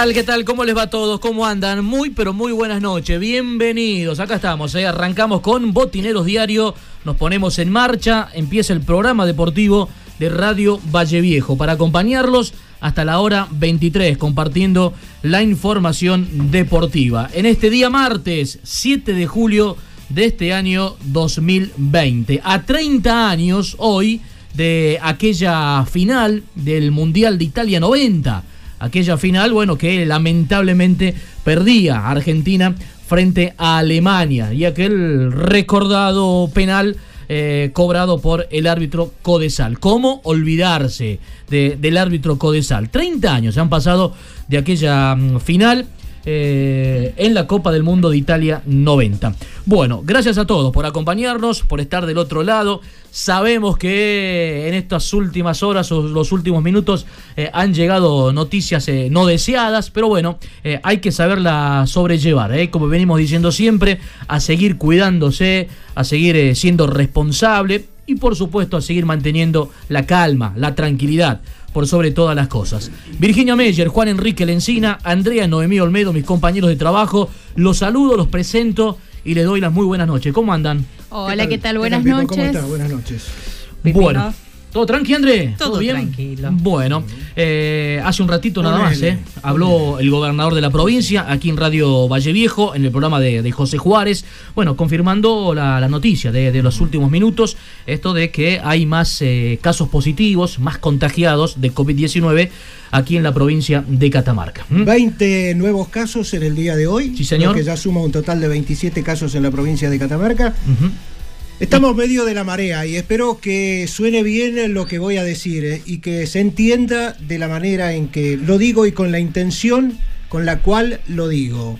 Tal? ¿Qué tal? ¿Cómo les va a todos? ¿Cómo andan? Muy, pero muy buenas noches. Bienvenidos. Acá estamos, ¿eh? arrancamos con Botineros Diario. Nos ponemos en marcha. Empieza el programa deportivo de Radio Valle Viejo para acompañarlos hasta la hora 23, compartiendo la información deportiva. En este día martes, 7 de julio de este año 2020. A 30 años hoy de aquella final del Mundial de Italia 90 aquella final, bueno, que lamentablemente perdía Argentina frente a Alemania y aquel recordado penal eh, cobrado por el árbitro Codesal. ¿Cómo olvidarse del árbitro Codesal? 30 años han pasado de aquella mm, final eh, en la Copa del Mundo de Italia 90. Bueno, gracias a todos por acompañarnos, por estar del otro lado. Sabemos que en estas últimas horas o los últimos minutos eh, han llegado noticias eh, no deseadas, pero bueno, hay que saberla sobrellevar, como venimos diciendo siempre, a seguir cuidándose, a seguir siendo responsable y por supuesto a seguir manteniendo la calma, la tranquilidad por sobre todas las cosas. Virginia Meyer, Juan Enrique Lencina, Andrea Noemí Olmedo, mis compañeros de trabajo, los saludo, los presento y les doy las muy buenas noches. ¿Cómo andan? Hola, ¿qué tal? Buenas noches. ¿Cómo estás? Buenas noches. Bueno. ¿Todo tranqui, André? Todo, bien? tranquilo. Bueno, eh, hace un ratito nada más, ¿eh? Habló el gobernador de la provincia aquí en Radio Valle Viejo, en el programa de, José Juárez. Bueno, confirmando la, noticia de, los últimos minutos, esto de que hay más eh, casos positivos, más contagiados de COVID-19 aquí en la provincia de Catamarca. 20 nuevos casos en el día de hoy. Sí, señor. que ya suma un total de 27 casos en la provincia de Catamarca. Estamos medio de la marea y espero que suene bien lo que voy a decir eh, y que se entienda de la manera en que lo digo y con la intención con la cual lo digo.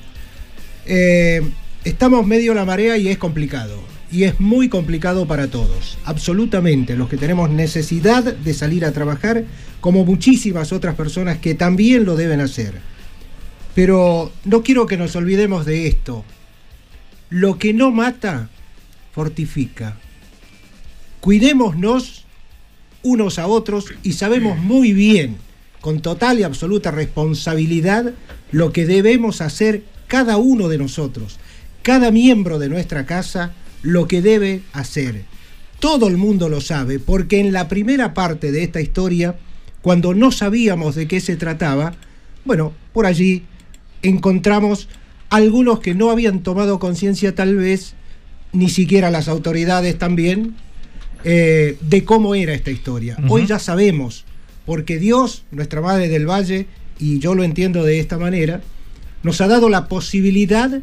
Eh, estamos medio de la marea y es complicado. Y es muy complicado para todos, absolutamente, los que tenemos necesidad de salir a trabajar, como muchísimas otras personas que también lo deben hacer. Pero no quiero que nos olvidemos de esto. Lo que no mata fortifica. Cuidémonos unos a otros y sabemos muy bien, con total y absoluta responsabilidad, lo que debemos hacer cada uno de nosotros, cada miembro de nuestra casa, lo que debe hacer. Todo el mundo lo sabe, porque en la primera parte de esta historia, cuando no sabíamos de qué se trataba, bueno, por allí encontramos algunos que no habían tomado conciencia tal vez ni siquiera las autoridades también, eh, de cómo era esta historia. Hoy ya sabemos, porque Dios, nuestra Madre del Valle, y yo lo entiendo de esta manera, nos ha dado la posibilidad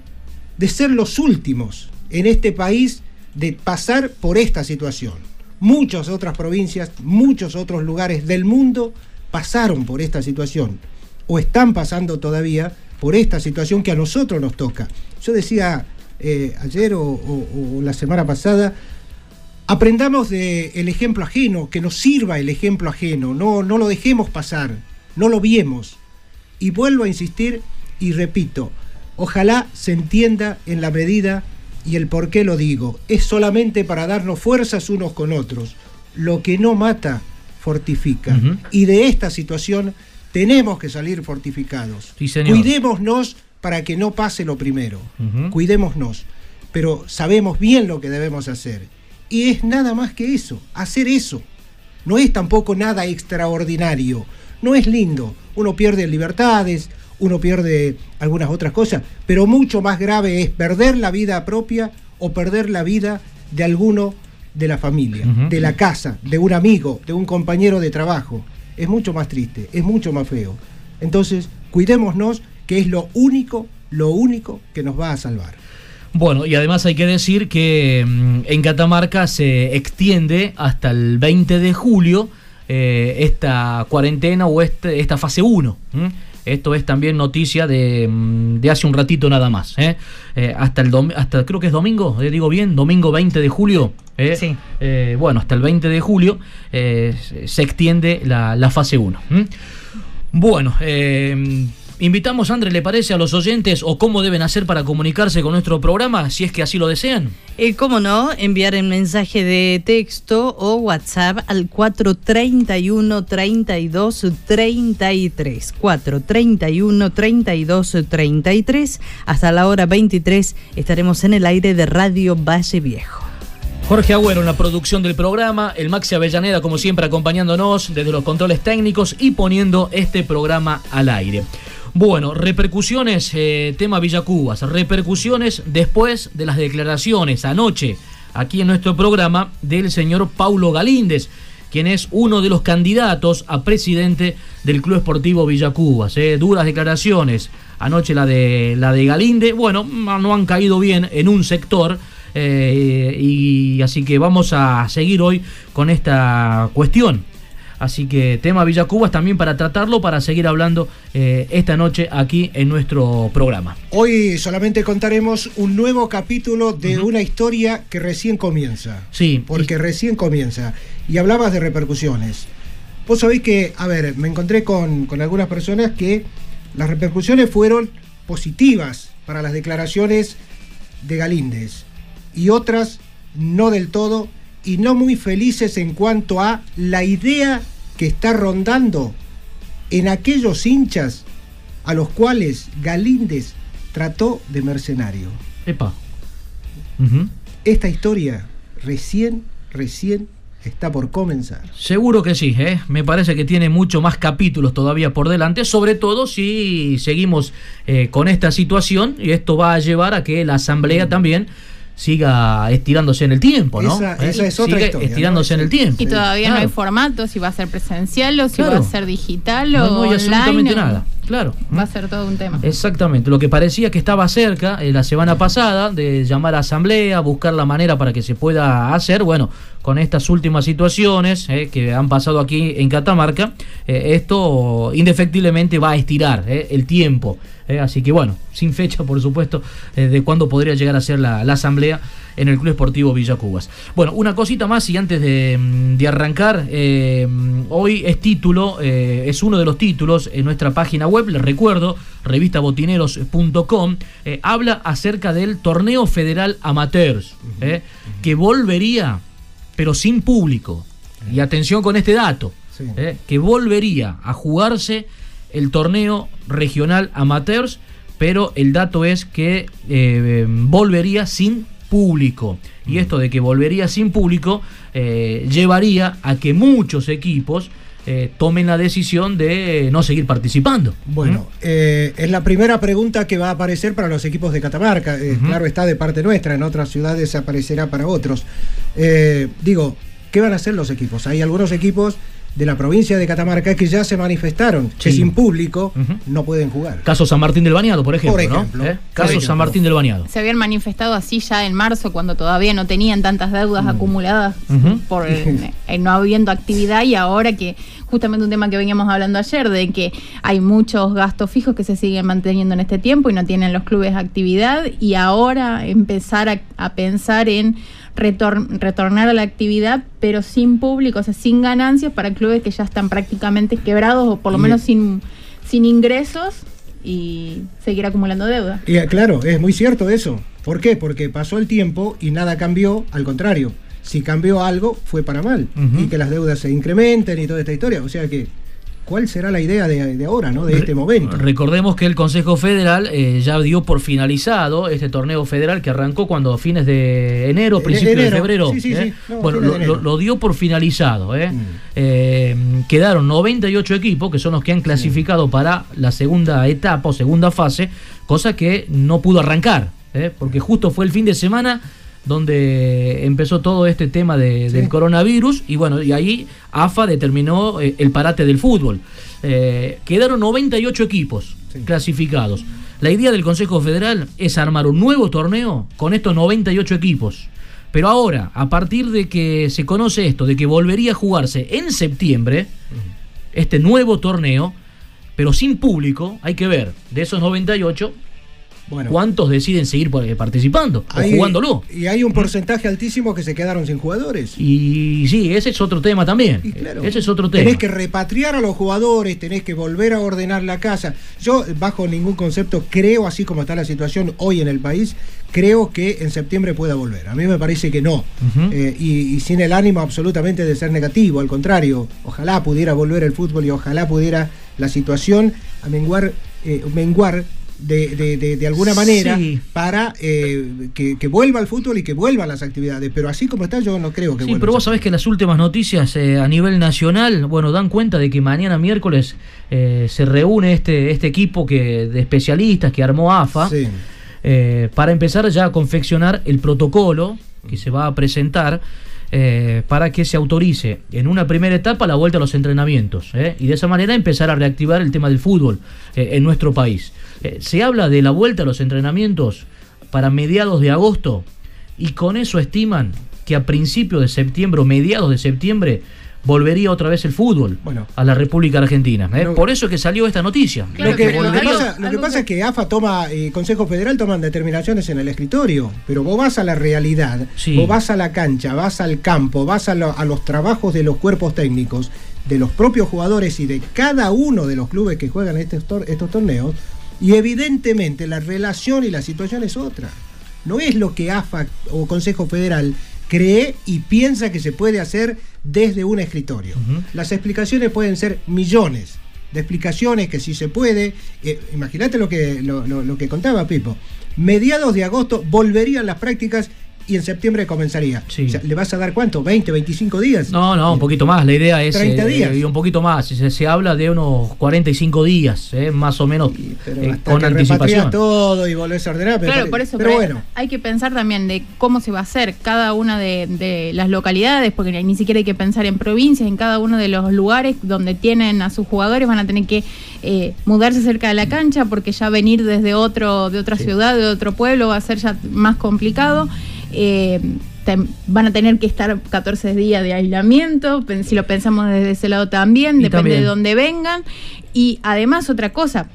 de ser los últimos en este país de pasar por esta situación. Muchas otras provincias, muchos otros lugares del mundo pasaron por esta situación o están pasando todavía por esta situación que a nosotros nos toca. Yo decía eh, ayer o, la semana pasada, aprendamos del ejemplo ajeno, que nos sirva el ejemplo ajeno, no, no lo dejemos pasar, no lo viemos. Y vuelvo a insistir y repito, ojalá se entienda en la medida y el por qué lo digo. Es solamente para darnos fuerzas unos con otros. Lo que no mata, fortifica. Y de esta situación tenemos que salir fortificados. Cuidémonos para que no pase lo primero. Cuidémonos. Pero sabemos bien lo que debemos hacer. Y es nada más que eso, hacer eso. No es tampoco nada extraordinario. No es lindo. Uno pierde libertades, uno pierde algunas otras cosas, pero mucho más grave es perder la vida propia o perder la vida de alguno de la familia, de la casa, de un amigo, de un compañero de trabajo. Es mucho más triste, es mucho más feo. Entonces, cuidémonos, que es lo único, lo único que nos va a salvar. Bueno, y además hay que decir que mm, en Catamarca se extiende hasta el 20 de julio eh, esta cuarentena o este, esta fase 1. Esto es también noticia de, mm, hace un ratito nada más. ¿eh? Eh, hasta el hasta creo que es domingo, eh, digo bien, domingo 20 de julio. Sí. bueno, hasta el 20 de julio se extiende la, la fase 1. Bueno, Invitamos, André, ¿le parece a los oyentes o cómo deben hacer para comunicarse con nuestro programa, si es que así lo desean? Eh, ¿Cómo no? Enviar el mensaje de texto o WhatsApp al 431 32 33. 431 32 33. Hasta la hora 23 estaremos en el aire de Radio Valle Viejo. Jorge Agüero en la producción del programa, el Maxi Avellaneda como siempre acompañándonos desde los controles técnicos y poniendo este programa al aire. Bueno, repercusiones, eh, tema Villacubas, repercusiones después de las declaraciones anoche aquí en nuestro programa del señor Paulo Galíndez, quien es uno de los candidatos a presidente del Club Esportivo Villacubas. Eh, duras declaraciones, anoche la de, la de Galíndez, bueno, no han caído bien en un sector. Eh, y así que vamos a seguir hoy con esta cuestión Así que tema Villacubas también para tratarlo, para seguir hablando eh, esta noche aquí en nuestro programa. Hoy solamente contaremos un nuevo capítulo de una historia que recién comienza. Sí. Porque recién comienza. Y hablabas de repercusiones. Vos sabéis que, a ver, me encontré con, con algunas personas que las repercusiones fueron positivas para las declaraciones de Galíndez y otras no del todo y no muy felices en cuanto a la idea que está rondando en aquellos hinchas a los cuales Galíndez trató de mercenario. Epa. Esta historia recién, recién está por comenzar. Seguro que sí, ¿eh? me parece que tiene mucho más capítulos todavía por delante, sobre todo si seguimos eh, con esta situación y esto va a llevar a que la Asamblea también siga estirándose en el tiempo, ¿no? Esa, ¿Eh? es otra historia, estirándose en el tiempo. Y todavía no hay formato, si va a ser presencial o si va a ser digital o no, hay absolutamente nada. Claro. Va a ser todo un tema. Exactamente. Lo que parecía que estaba cerca eh, la semana pasada de llamar a asamblea, buscar la manera para que se pueda hacer, bueno, con estas últimas situaciones eh, que han pasado aquí en Catamarca, esto indefectiblemente va a estirar el tiempo. Eh, así que bueno, sin fecha, por supuesto, eh, de cuándo podría llegar a ser la, asamblea en el Club Esportivo Villa Cubas. Bueno, una cosita más y antes de, mm, arrancar, eh, hoy es título, es uno de los títulos en nuestra página web, les recuerdo, revistabotineros.com, habla acerca del torneo federal amateurs, que volvería, pero sin público. Y atención con este dato, que volvería a jugarse el torneo regional amateurs, pero el dato es que eh, volvería sin público. Y mm. esto de que volvería sin público eh, llevaría a que muchos equipos eh, tomen la decisión de no seguir participando. Bueno, es la primera pregunta que va a aparecer para los equipos de Catamarca. Claro, está de parte nuestra, en otras ciudades aparecerá para otros. digo, ¿qué van a hacer los equipos? Hay algunos equipos de la provincia de Catamarca que ya se manifestaron que sin público no pueden jugar. Caso San Martín del Bañado, por ejemplo. ¿Eh? Caso San Martín del Bañado. Se habían manifestado así ya en marzo, cuando todavía no tenían tantas deudas mm. acumuladas por no habiendo actividad y ahora que justamente un tema que veníamos hablando ayer, de que hay muchos gastos fijos que se siguen manteniendo en este tiempo y no tienen los clubes actividad y ahora empezar a pensar en retornar a la actividad, pero sin público, o sea, sin ganancias para clubes que ya están prácticamente quebrados o por lo menos sin, sin ingresos y seguir acumulando deuda. Y, eh, claro, es muy cierto eso. ¿Por qué? Porque pasó el tiempo y nada cambió, al contrario. Si cambió algo, fue para mal. Y que las deudas se incrementen y toda esta historia. O sea que cuál será la idea de, ahora, ¿no? de este momento. Recordemos que el Consejo Federal eh, ya dio por finalizado este torneo federal que arrancó cuando a fines de enero, principios de febrero. Sí, sí, ¿eh? bueno, lo, dio por finalizado. ¿eh? Mm. quedaron 98 equipos que son los que han clasificado para la segunda etapa o segunda fase, cosa que no pudo arrancar, porque justo fue el fin de semana donde empezó todo este tema del coronavirus y bueno, y ahí AFA determinó eh, el parate del fútbol. Eh, quedaron 98 equipos clasificados. La idea del Consejo Federal es armar un nuevo torneo con estos 98 equipos. Pero ahora, a partir de que se conoce esto, de que volvería a jugarse en septiembre, este nuevo torneo, pero sin público, hay que ver, de esos 98, ¿Cuántos deciden seguir eh, participando o jugándolo? Y hay un porcentaje altísimo que se quedaron sin jugadores. Y sí, ese es otro tema también. ese es otro tema. Tenés que repatriar a los jugadores, tenés que volver a ordenar la casa. Yo, bajo ningún concepto, creo, así como está la situación hoy en el país, creo que en septiembre pueda volver. A mí me parece que no. Eh, y, sin el ánimo absolutamente de ser negativo, al contrario, ojalá pudiera volver el fútbol y ojalá pudiera la situación a menguar, eh, menguar de, de, alguna manera para eh, que, vuelva al fútbol y que vuelvan las actividades. Pero así como está, yo no creo que Sí, pero vos sabés que las últimas noticias eh, a nivel nacional, bueno, dan cuenta de que mañana miércoles eh, se reúne este, este equipo que, de especialistas que armó AFA para empezar ya a confeccionar el protocolo que se va a presentar. para que se autorice en una primera etapa la vuelta a los entrenamientos y de esa manera empezar a reactivar el tema del fútbol en nuestro país. Eh, se habla de la vuelta a los entrenamientos para mediados de agosto y con eso estiman que a principios de septiembre o mediados de septiembre volvería otra vez el fútbol a la República Argentina. ¿eh? Por eso es que salió esta noticia. lo, que, pasa, es que AFA toma, y Consejo Federal toman determinaciones en el escritorio, pero vos vas a la realidad, vos vas a la cancha, vas al campo, vas a, los trabajos de los cuerpos técnicos, de los propios jugadores y de cada uno de los clubes que juegan estos torneos, y evidentemente la relación y la situación es otra. No es lo que AFA o Consejo Federal cree y piensa que se puede hacer desde un escritorio. Las explicaciones pueden ser millones de explicaciones que si se puede, eh, imagínate lo que, lo, lo que contaba Pipo, mediados de agosto volverían las prácticas y en septiembre comenzaría. ¿Le vas a dar cuánto? ¿20, 25 días? No, no, un poquito más. La idea es. 30 eh, días. y un poquito más. Se, se, habla de unos 45 días, eh, más o menos, eh, con anticipación. todo y volvés a ordenar. Pero, claro, por eso. Pero, bueno. Hay que pensar también de cómo se va a hacer cada una de, las localidades, porque ni siquiera hay que pensar en provincias, en cada uno de los lugares donde tienen a sus jugadores, van a tener que mudarse cerca de la cancha, porque ya venir desde otro, de otra ciudad, de otro pueblo, va a ser ya más complicado. Eh, van a tener que estar 14 días de aislamiento, si lo pensamos desde ese lado también, depende de dónde vengan. Y además otra cosa,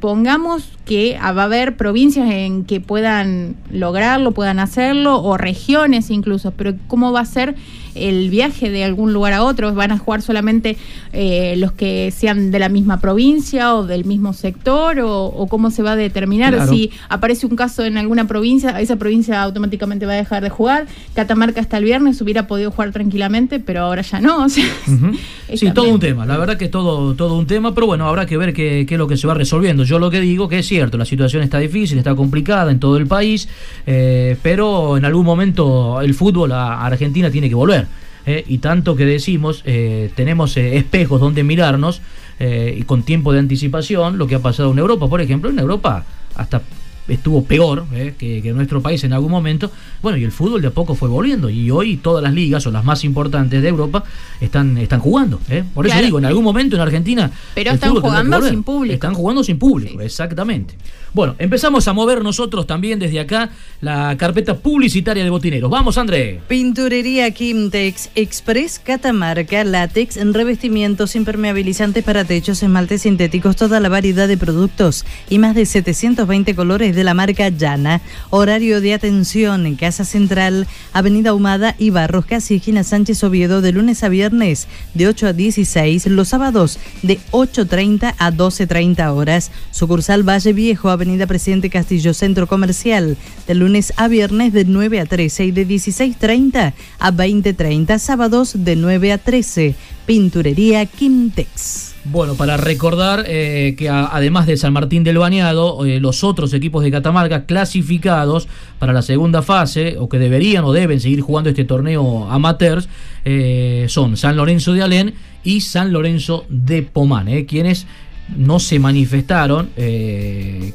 pongamos que va a haber provincias en que puedan lograrlo, puedan hacerlo, o regiones incluso, pero ¿cómo va a ser el viaje de algún lugar a otro? ¿Van a jugar solamente eh, los que sean de la misma provincia o del mismo sector? ¿O, cómo se va a determinar? Si aparece un caso en alguna provincia, esa provincia automáticamente va a dejar de jugar. Catamarca hasta el viernes hubiera podido jugar tranquilamente, pero ahora ya no. sí, todo un tema. La verdad que es todo, todo un tema, pero bueno, habrá que ver qué, qué, es lo que se va resolviendo. Yo lo que digo que es cierto, la situación está difícil, está complicada en todo el país, eh, pero en algún momento el fútbol a Argentina tiene que volver. Eh, y tanto que decimos, eh, tenemos eh, espejos donde mirarnos y con tiempo de anticipación, lo que ha pasado en Europa, por ejemplo, en Europa hasta estuvo peor eh, que, nuestro país en algún momento. Bueno, y el fútbol de a poco fue volviendo. Y hoy todas las ligas, o las más importantes de Europa, están, están jugando. Eh. Por eso digo, en algún momento en Argentina. Pero están jugando sin público. Están jugando sin público, exactamente. Bueno, empezamos a mover nosotros también desde acá la carpeta publicitaria de botineros. Vamos, André. Pinturería Quimtex Express Catamarca, látex, revestimientos impermeabilizantes para techos, esmaltes sintéticos, toda la variedad de productos y más de 720 colores de la marca Llana. Horario de atención en Casa Central, Avenida Humada y Barros, Casi esquina Sánchez Oviedo, de lunes a viernes de 8 a 16, los sábados de 8.30 a 12.30 horas. Sucursal Valle Viejo, Avenida Presidente Castillo, Centro Comercial, de lunes a viernes de 9 a 13 y de 16.30 a 20.30, sábados de 9 a 13. Pinturería Quintex. Bueno, para recordar eh, que además de San Martín del Bañado, eh, los otros equipos de Catamarca clasificados para la segunda fase, o que deberían o deben seguir jugando este torneo amateurs, eh, son San Lorenzo de Alén y San Lorenzo de Pomán, quienes no se manifestaron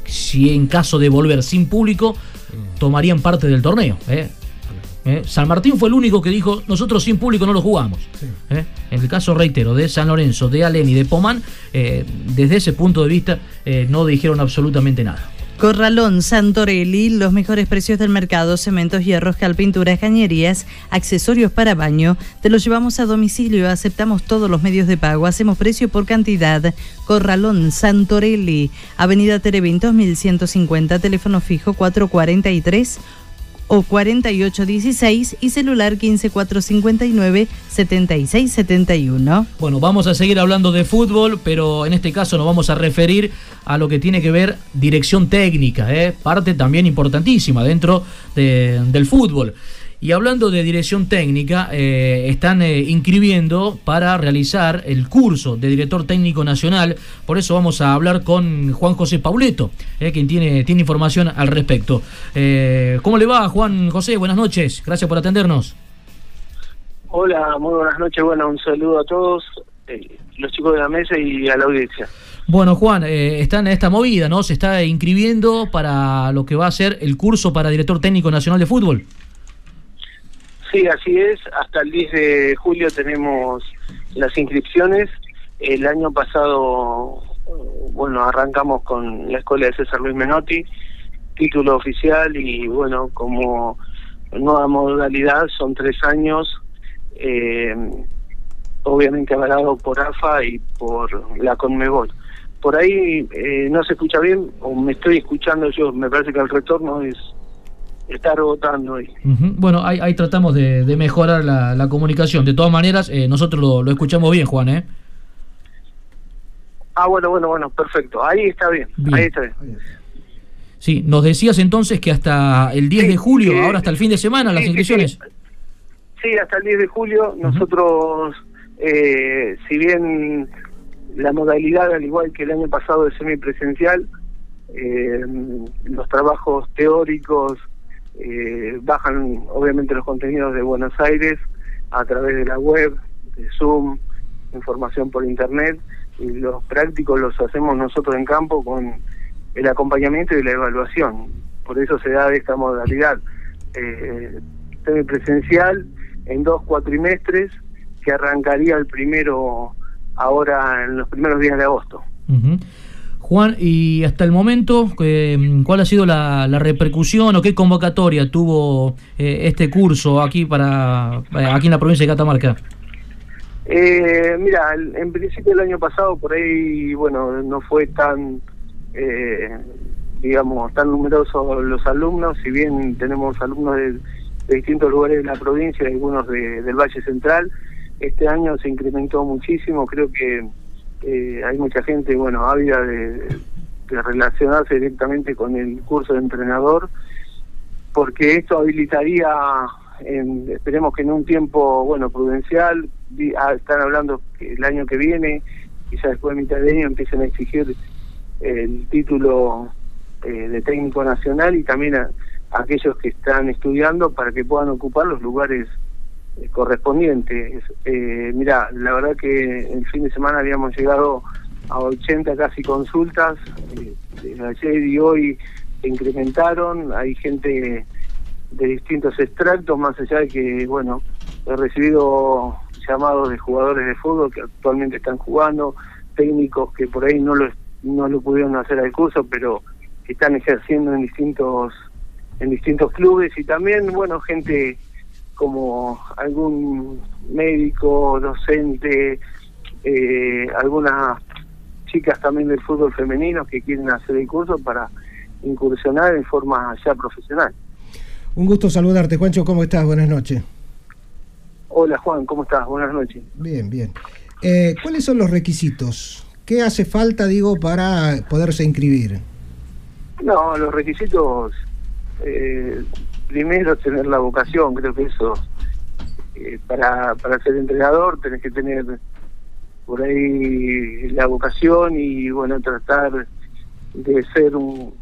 si en caso de volver sin público tomarían parte del torneo. Eh. Eh, San Martín fue el único que dijo, nosotros sin público no lo jugamos. En el caso, reitero, de San Lorenzo, de Alén y de Pomán, desde ese punto de vista no dijeron absolutamente nada. Corralón Santorelli, los mejores precios del mercado, cementos, hierros, cal, pinturas, cañerías, accesorios para baño. Te los llevamos a domicilio, aceptamos todos los medios de pago, hacemos precio por cantidad. Corralón Santorelli, Avenida Terevintos 1150, teléfono fijo 443 o 4816 y celular 15459 7671. Bueno, vamos a seguir hablando de fútbol, pero en este caso nos vamos a referir a lo que tiene que ver dirección técnica, ¿eh? parte también importantísima dentro del fútbol. Y hablando de dirección técnica, eh, están eh, inscribiendo para realizar el curso de director técnico nacional. Por eso vamos a hablar con Juan José Pauleto, eh, quien tiene, tiene información al respecto. ¿Cómo le va, Juan José? Buenas noches. Gracias por atendernos. Hola, muy buenas noches. Bueno, un saludo a todos, los chicos de la mesa y a la audiencia. Bueno, Juan, están en esta movida, ¿no? Se está inscribiendo para lo que va a ser el curso para director técnico nacional de fútbol. Sí, así es. Hasta el 10 de julio tenemos las inscripciones. El año pasado, bueno, arrancamos con la escuela de César Luis Menotti, título oficial y bueno, como nueva modalidad son tres años, eh, obviamente avalado por AFA y por la Conmebol. Por ahí eh, no se escucha bien, o me estoy escuchando yo, me parece que el retorno es estar votando hoy. Bueno, ahí, tratamos de, mejorar la, comunicación. De todas maneras, eh, nosotros lo, escuchamos bien, Juan, ¿eh? Ah, bueno, bueno, bueno, perfecto. Ahí está bien, ahí está bien. Sí, nos decías entonces que hasta el 10 de julio, ahora hasta el fin de semana, las inscripciones. Sí, hasta el 10 de julio. Nosotros, eh, si bien la modalidad, al igual que el año pasado, es semipresencial, eh, los trabajos teóricos eh, bajan obviamente los contenidos de Buenos Aires a través de la web, de Zoom, información por internet y los prácticos los hacemos nosotros en campo con el acompañamiento y la evaluación. Por eso se da esta modalidad eh, presencial en dos cuatrimestres que arrancaría el primero ahora en los primeros días de agosto. Juan, y hasta el momento, eh, ¿cuál ha sido la, repercusión o qué convocatoria tuvo eh, este curso aquí para eh, aquí en la provincia de Catamarca? mira, en principio el año pasado por ahí, bueno, no fue tan, digamos, tan numeroso los alumnos, si bien tenemos alumnos de, distintos lugares de la provincia algunos del Valle Central, este año se incrementó muchísimo, creo que eh, hay mucha gente, bueno, ávida de, relacionarse directamente con el curso de entrenador, porque esto habilitaría, en, esperemos que en un tiempo, bueno, prudencial, ah, están hablando que el año que viene, quizás después de mitad de año empiecen a exigir el título eh, de técnico nacional y también a aquellos que están estudiando para que puedan ocupar los lugares correspondientes. Eh, mira, la verdad que el fin de semana habíamos llegado a 80 casi consultas, eh, ayer y hoy se incrementaron, hay gente de distintos extractos, más allá de que, bueno, he recibido llamados de jugadores de fútbol que actualmente están jugando, técnicos que por ahí no lo, no lo pudieron hacer al curso, pero que están ejerciendo en distintos en distintos clubes y también, bueno, gente como algún médico, docente, eh, algunas chicas también del fútbol femenino que quieren hacer el curso para incursionar en forma ya profesional. Un gusto saludarte, Juancho, ¿cómo estás? Buenas noches. Hola Juan, ¿cómo estás? Buenas noches. Bien, bien. Eh, ¿Cuáles son los requisitos? ¿Qué hace falta, digo, para poderse inscribir? No, los requisitos, eh, primero tener la vocación, creo que eso, eh, para, para ser entrenador tenés que tener por ahí la vocación y bueno, tratar de ser un,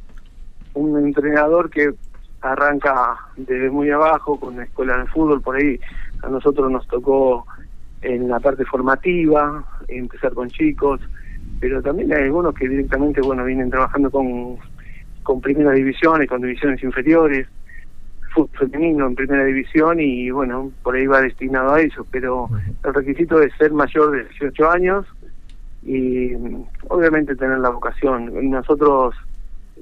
un entrenador que arranca desde muy abajo con la escuela de fútbol, por ahí a nosotros nos tocó en la parte formativa, empezar con chicos, pero también hay algunos que directamente, bueno, vienen trabajando con, con primeras divisiones, con divisiones inferiores, fútbol femenino en primera división y bueno, por ahí va destinado a eso, pero el requisito es ser mayor de 18 años y obviamente tener la vocación. Nosotros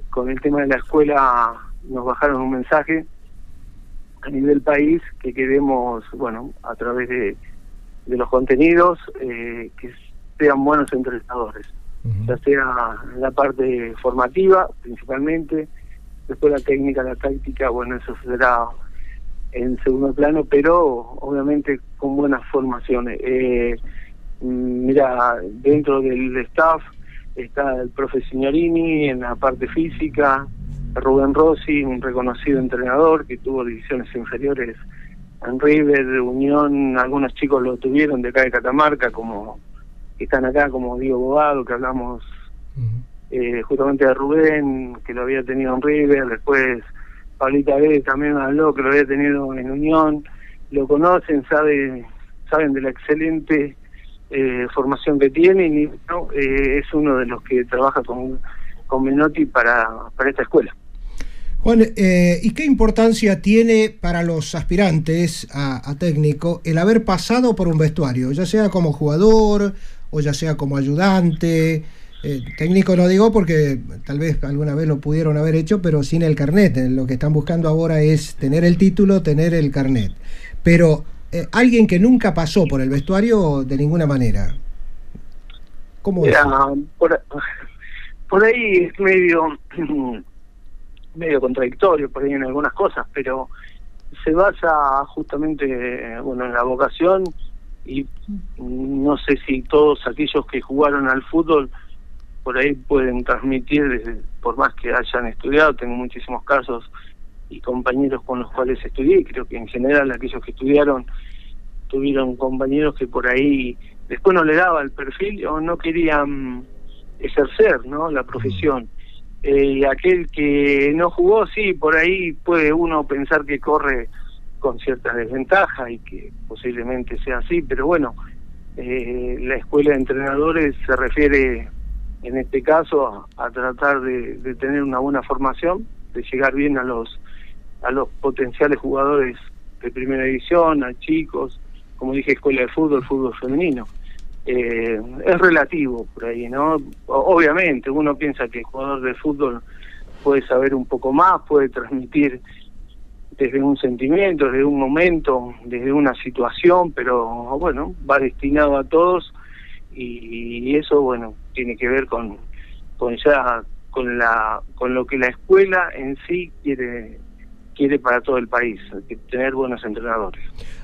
con el tema de la escuela nos bajaron un mensaje a nivel país que queremos, bueno, a través de, de los contenidos, eh, que sean buenos entrenadores, ya sea la parte formativa principalmente, después la técnica, la táctica, bueno, eso será en segundo plano, pero obviamente con buenas formaciones. Eh, mm, mira, dentro del staff está el profe Signorini en la parte física, Rubén Rossi, un reconocido entrenador que tuvo divisiones inferiores en River, Unión, algunos chicos lo tuvieron de acá de Catamarca, como están acá, como Diego Bogado, que hablamos eh, justamente de Rubén, que lo había tenido en River, después Paulita B también habló que lo había tenido en Unión, lo conocen, sabe, saben de la excelente eh, formación que tiene y. Eh, es uno de los que trabaja con, con Menotti para, para esta escuela. Juan, eh, ¿y qué importancia tiene para los aspirantes a, técnico el haber pasado por un vestuario, ya sea como jugador o ya sea como ayudante? Eh, técnico no digo porque tal vez alguna vez lo pudieron haber hecho, pero sin el carnet. Eh, lo que están buscando ahora es tener el título, tener el carnet. Pero alguien que nunca pasó por el vestuario de ninguna manera. ¿Cómo es? Por, por ahí es medio medio contradictorio por ahí en algunas cosas, pero se basa justamente bueno en la vocación y no sé si todos aquellos que jugaron al fútbol por ahí pueden transmitir por más que hayan estudiado tengo muchísimos casos y compañeros con los cuales estudié creo que en general aquellos que estudiaron tuvieron compañeros que por ahí después no le daba el perfil o no querían ejercer no la profesión. Eh, aquel que no jugó, sí, por ahí puede uno pensar que corre con cierta desventaja y que posiblemente sea así, pero bueno, eh, la escuela de entrenadores se refiere en este caso a, tratar de, tener una buena formación, de llegar bien a los a los potenciales jugadores de primera división, a chicos, como dije, escuela de fútbol, fútbol femenino eh, es relativo por ahí, ¿no? Obviamente, uno piensa que el jugador de fútbol puede saber un poco más, puede transmitir desde un sentimiento, desde un momento, desde una situación, pero bueno, va destinado a todos y, eso, bueno, tiene que ver con, con ya con la con lo que la escuela en sí quiere quiere para todo el país, tener buenos entrenadores.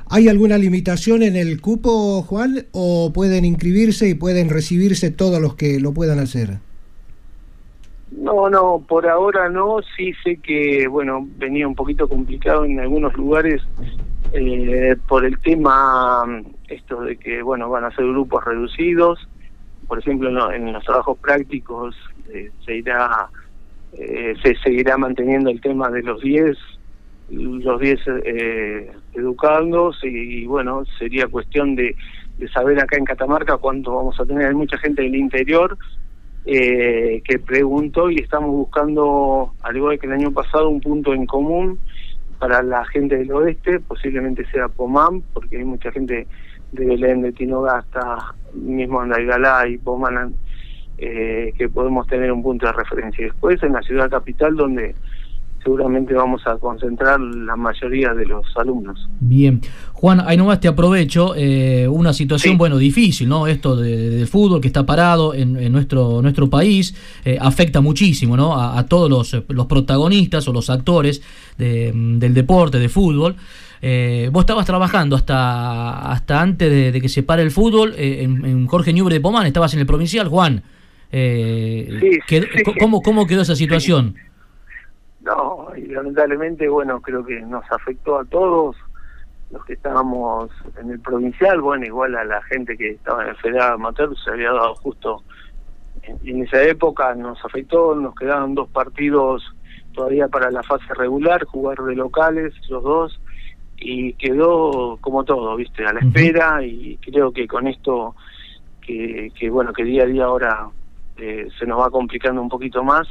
¿Hay alguna limitación en el cupo, Juan, o pueden inscribirse y pueden recibirse todos los que lo puedan hacer? No, no, por ahora no. Sí sé que, bueno, venía un poquito complicado en algunos lugares eh, por el tema esto de que, bueno, van a ser grupos reducidos. Por ejemplo, en, los trabajos prácticos eh, se irá, eh, se seguirá manteniendo el tema de los 10 los 10 eh, educandos y, bueno, sería cuestión de, de, saber acá en Catamarca cuánto vamos a tener. Hay mucha gente del interior eh, que preguntó y estamos buscando, al igual que el año pasado, un punto en común para la gente del oeste, posiblemente sea Pomán, porque hay mucha gente de Belén, de Tinogasta, mismo Andalgalá y Pomán, eh, que podemos tener un punto de referencia. Y después en la ciudad capital, donde seguramente vamos a concentrar la mayoría de los alumnos. Bien. Juan, ahí nomás te aprovecho, eh, una situación, bueno, difícil, ¿no? Esto del fútbol que está parado en, nuestro, nuestro país eh, afecta muchísimo, ¿no? A, todos los, los, protagonistas o los actores del deporte, de fútbol. Eh, vos estabas trabajando hasta, hasta antes de, que se pare el fútbol en, Jorge Ñubre de Pomán, estabas en el provincial, Juan. Sí, ¿cómo, ¿Cómo quedó esa situación? No, y lamentablemente, bueno, creo que nos afectó a todos los que estábamos en el provincial, bueno, igual a la gente que estaba en el Federal Amateur, se había dado justo en, esa época, nos afectó, nos quedaban dos partidos todavía para la fase regular, jugar de locales, los dos, y quedó como todo, viste, a la espera, y creo que con esto, que, que bueno, que día a día ahora eh, se nos va complicando un poquito más,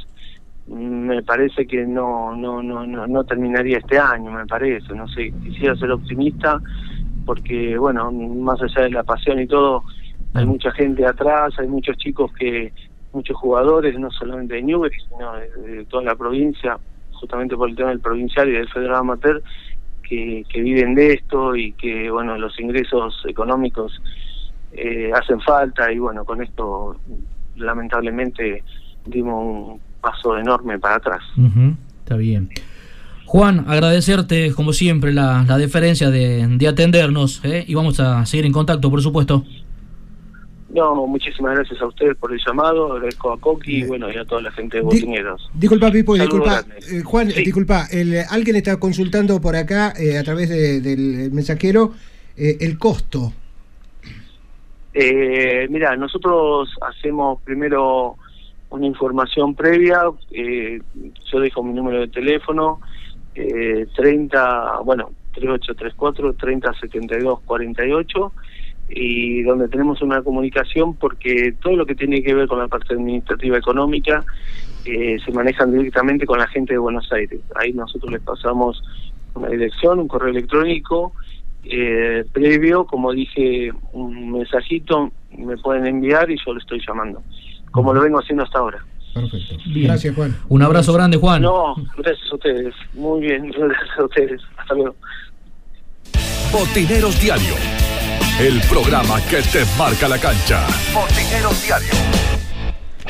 me parece que no, no, no, no, terminaría este año, me parece, no sé, quisiera ser optimista porque, bueno, más allá de la pasión y todo, hay mucha gente atrás, hay muchos chicos que, muchos jugadores, no solamente de Newell, sino de, toda la provincia, justamente por el tema del provincial y del federal amateur, que, que viven de esto y que, bueno, los ingresos económicos eh, hacen falta y, bueno, con esto lamentablemente dimos un paso enorme para atrás. está bien. Juan, agradecerte como siempre la, la deferencia de, de atendernos ¿eh? y vamos a seguir en contacto, por supuesto. No, muchísimas gracias a ustedes por el llamado, agradezco a Coqui y bueno, y a toda la gente de Botineros. Disculpa, Pipo, disculpa, eh, Juan, disculpa, el, alguien está consultando por acá eh, a través del mensajero el costo. mira, nosotros hacemos primero una información previa, eh, yo dejo mi número de teléfono, eh, 30, bueno, 3834 3072 48 y donde tenemos una comunicación porque todo lo que tiene que ver con la parte administrativa económica eh, se manejan directamente con la gente de Buenos Aires. Ahí nosotros les pasamos una dirección, un correo electrónico eh, previo, como dije, un mensajito me pueden enviar y yo le estoy llamando como lo vengo haciendo hasta ahora. Perfecto. Gracias, Juan. Un abrazo grande, Juan. No, gracias a ustedes. Muy bien, gracias a ustedes. Hasta luego. Botineros Diario, el programa que te marca la cancha. Botineros Diario.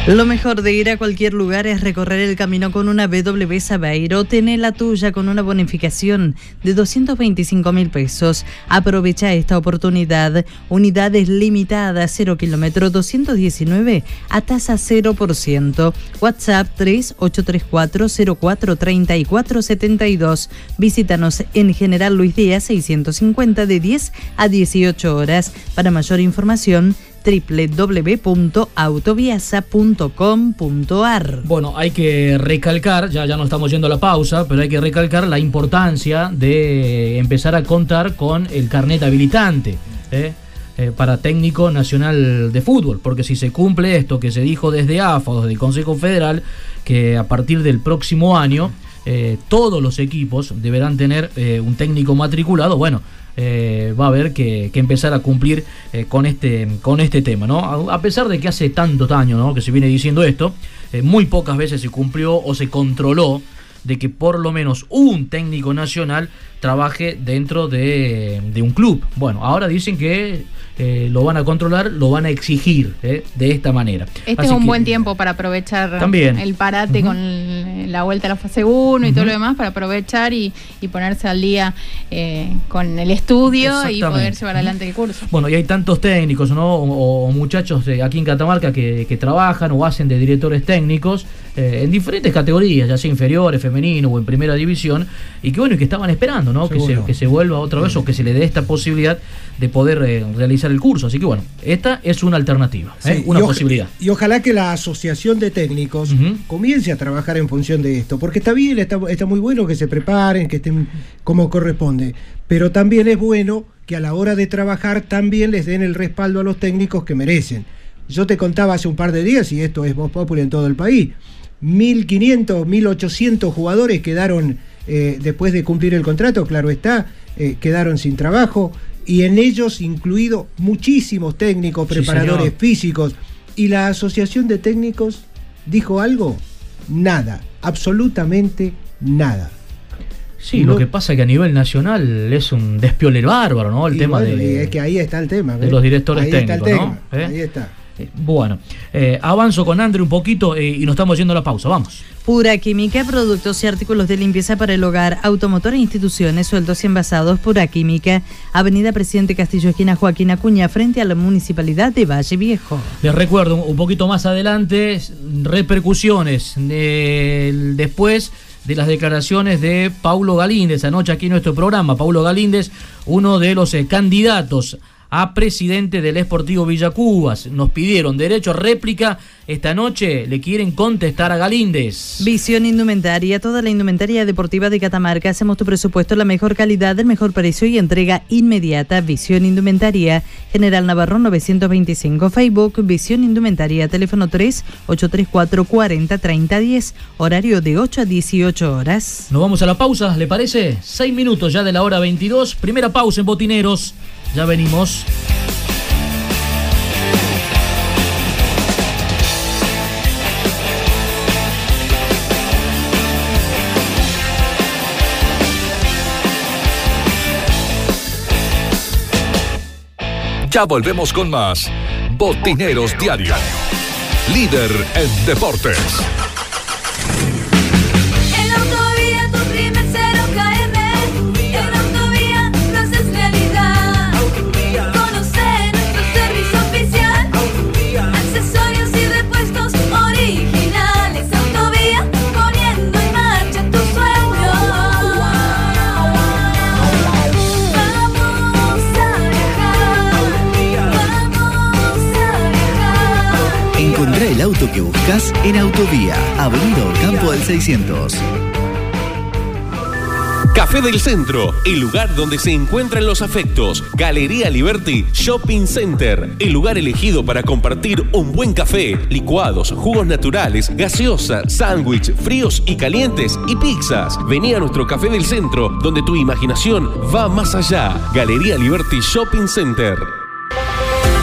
Lo mejor de ir a cualquier lugar es recorrer el camino con una BW Sabeiro. Tené la tuya con una bonificación de 225 mil pesos. Aprovecha esta oportunidad. Unidades limitadas, 0 kilómetro 219 a tasa 0%. WhatsApp 3834 043472. Visítanos en General Luis Díaz 650 de 10 a 18 horas. Para mayor información, www.autoviasa.com.ar. Bueno, hay que recalcar, ya, ya no estamos yendo a la pausa, pero hay que recalcar la importancia de empezar a contar con el carnet habilitante. ¿eh? Eh, para técnico nacional de fútbol, porque si se cumple esto que se dijo desde AFA o desde el Consejo Federal, que a partir del próximo año eh, todos los equipos deberán tener un técnico matriculado, bueno, eh, va a haber que, empezar a cumplir eh, con, este, con este tema. ¿no? A, pesar de que hace tanto años ¿no? que se viene diciendo esto, eh, muy pocas veces se cumplió o se controló de que por lo menos un técnico nacional trabaje dentro de, de un club. Bueno, ahora dicen que eh, lo van a controlar, lo van a exigir eh, de esta manera. Este es un buen tiempo para aprovechar también. el parate con la vuelta a la fase 1 y todo lo demás, para aprovechar y, ponerse al día eh, con el estudio y poder llevar adelante el curso. Bueno, y hay tantos técnicos ¿no? o, muchachos aquí en Catamarca que, trabajan o hacen de directores técnicos en diferentes categorías, ya sea inferiores, femenino o en primera división, y que bueno, y que estaban esperando ¿no? que se, que se vuelva otra vez o que se le dé esta posibilidad de poder realizar el curso. Así que bueno, esta es una alternativa, ¿eh? una posibilidad. Y ojalá que la asociación de técnicos comience a trabajar en función de esto, porque está bien, está, está muy bueno que se preparen, que estén como corresponde, pero también es bueno que a la hora de trabajar también les den el respaldo a los técnicos que merecen Yo te contaba hace un par de días, y esto es Voz Popular en todo el país, 1.500, 1.800 jugadores quedaron, eh, después de cumplir el contrato, claro está, eh, quedaron sin trabajo, y en ellos incluido muchísimos técnicos, preparadores físicos, y la Asociación de Técnicos dijo algo, nada, absolutamente nada. Sí, lo que pasa es que a nivel nacional es un despiolero bárbaro, ¿no? El tema de. Es que ahí está el tema. De los directores técnicos, ¿no? ¿Eh? Ahí está. Eh, bueno, eh, avanzo con Andrew un poquito y nos estamos yendo a la pausa. Vamos. Pura Química, productos y artículos de limpieza para el hogar, automotor e instituciones, sueldos y envasados. Pura Química, Avenida Presidente Castillo, esquina Joaquín Acuña, frente a la Municipalidad de Valle Viejo. Les recuerdo un poquito más adelante, repercusiones después de las declaraciones de Paulo Galíndez anoche aquí en nuestro programa. Paulo Galíndez, uno de los eh, candidatos a presidente del Esportivo Villacubas. Nos pidieron derecho a réplica. Esta noche le quieren contestar a Galíndez. Visión Indumentaria, toda la indumentaria deportiva de Catamarca. Hacemos tu presupuesto, la mejor calidad, el mejor precio y entrega inmediata. Visión Indumentaria, General Navarro 925, Facebook, Visión Indumentaria, teléfono 3 834 40 30 10, horario de 8 a 18 horas. Nos vamos a la pausa, ¿le parece? 6 minutos ya de la hora 22. Primera pausa en Botineros. Ya venimos. Ya volvemos con más Botineros Diario. Líder en deportes. Que buscas en Autovía, Avenida Campo del 600. Café del Centro, el lugar donde se encuentran los afectos. Galería Liberty Shopping Center, el lugar elegido para compartir un buen café, licuados, jugos naturales, gaseosa, sándwich, fríos y calientes y pizzas. Vení a nuestro Café del Centro, donde tu imaginación va más allá. Galería Liberty Shopping Center.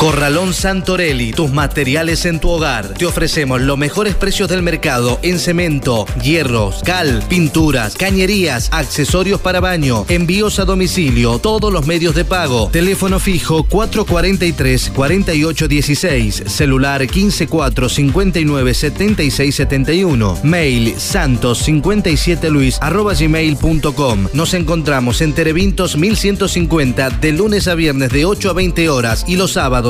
Corralón Santorelli, tus materiales en tu hogar. Te ofrecemos los mejores precios del mercado en cemento, hierros, cal, pinturas, cañerías, accesorios para baño, envíos a domicilio, todos los medios de pago. Teléfono fijo 443 4816, celular 154 59 76 71, mail santos 57 luis arroba gmail.com. Nos encontramos en Terevintos 1150 de lunes a viernes de 8 a 20 horas y los sábados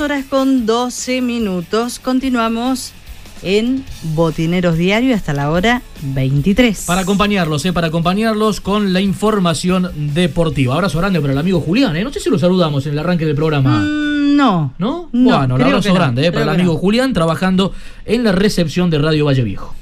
Horas con 12 minutos. Continuamos en Botineros Diario hasta la hora 23. Para acompañarlos, ¿eh? para acompañarlos con la información deportiva. Abrazo grande para el amigo Julián, ¿eh? No sé si lo saludamos en el arranque del programa. Mm, no. ¿No? Bueno, un abrazo grande ¿eh? para el amigo Julián trabajando en la recepción de Radio Valle Viejo.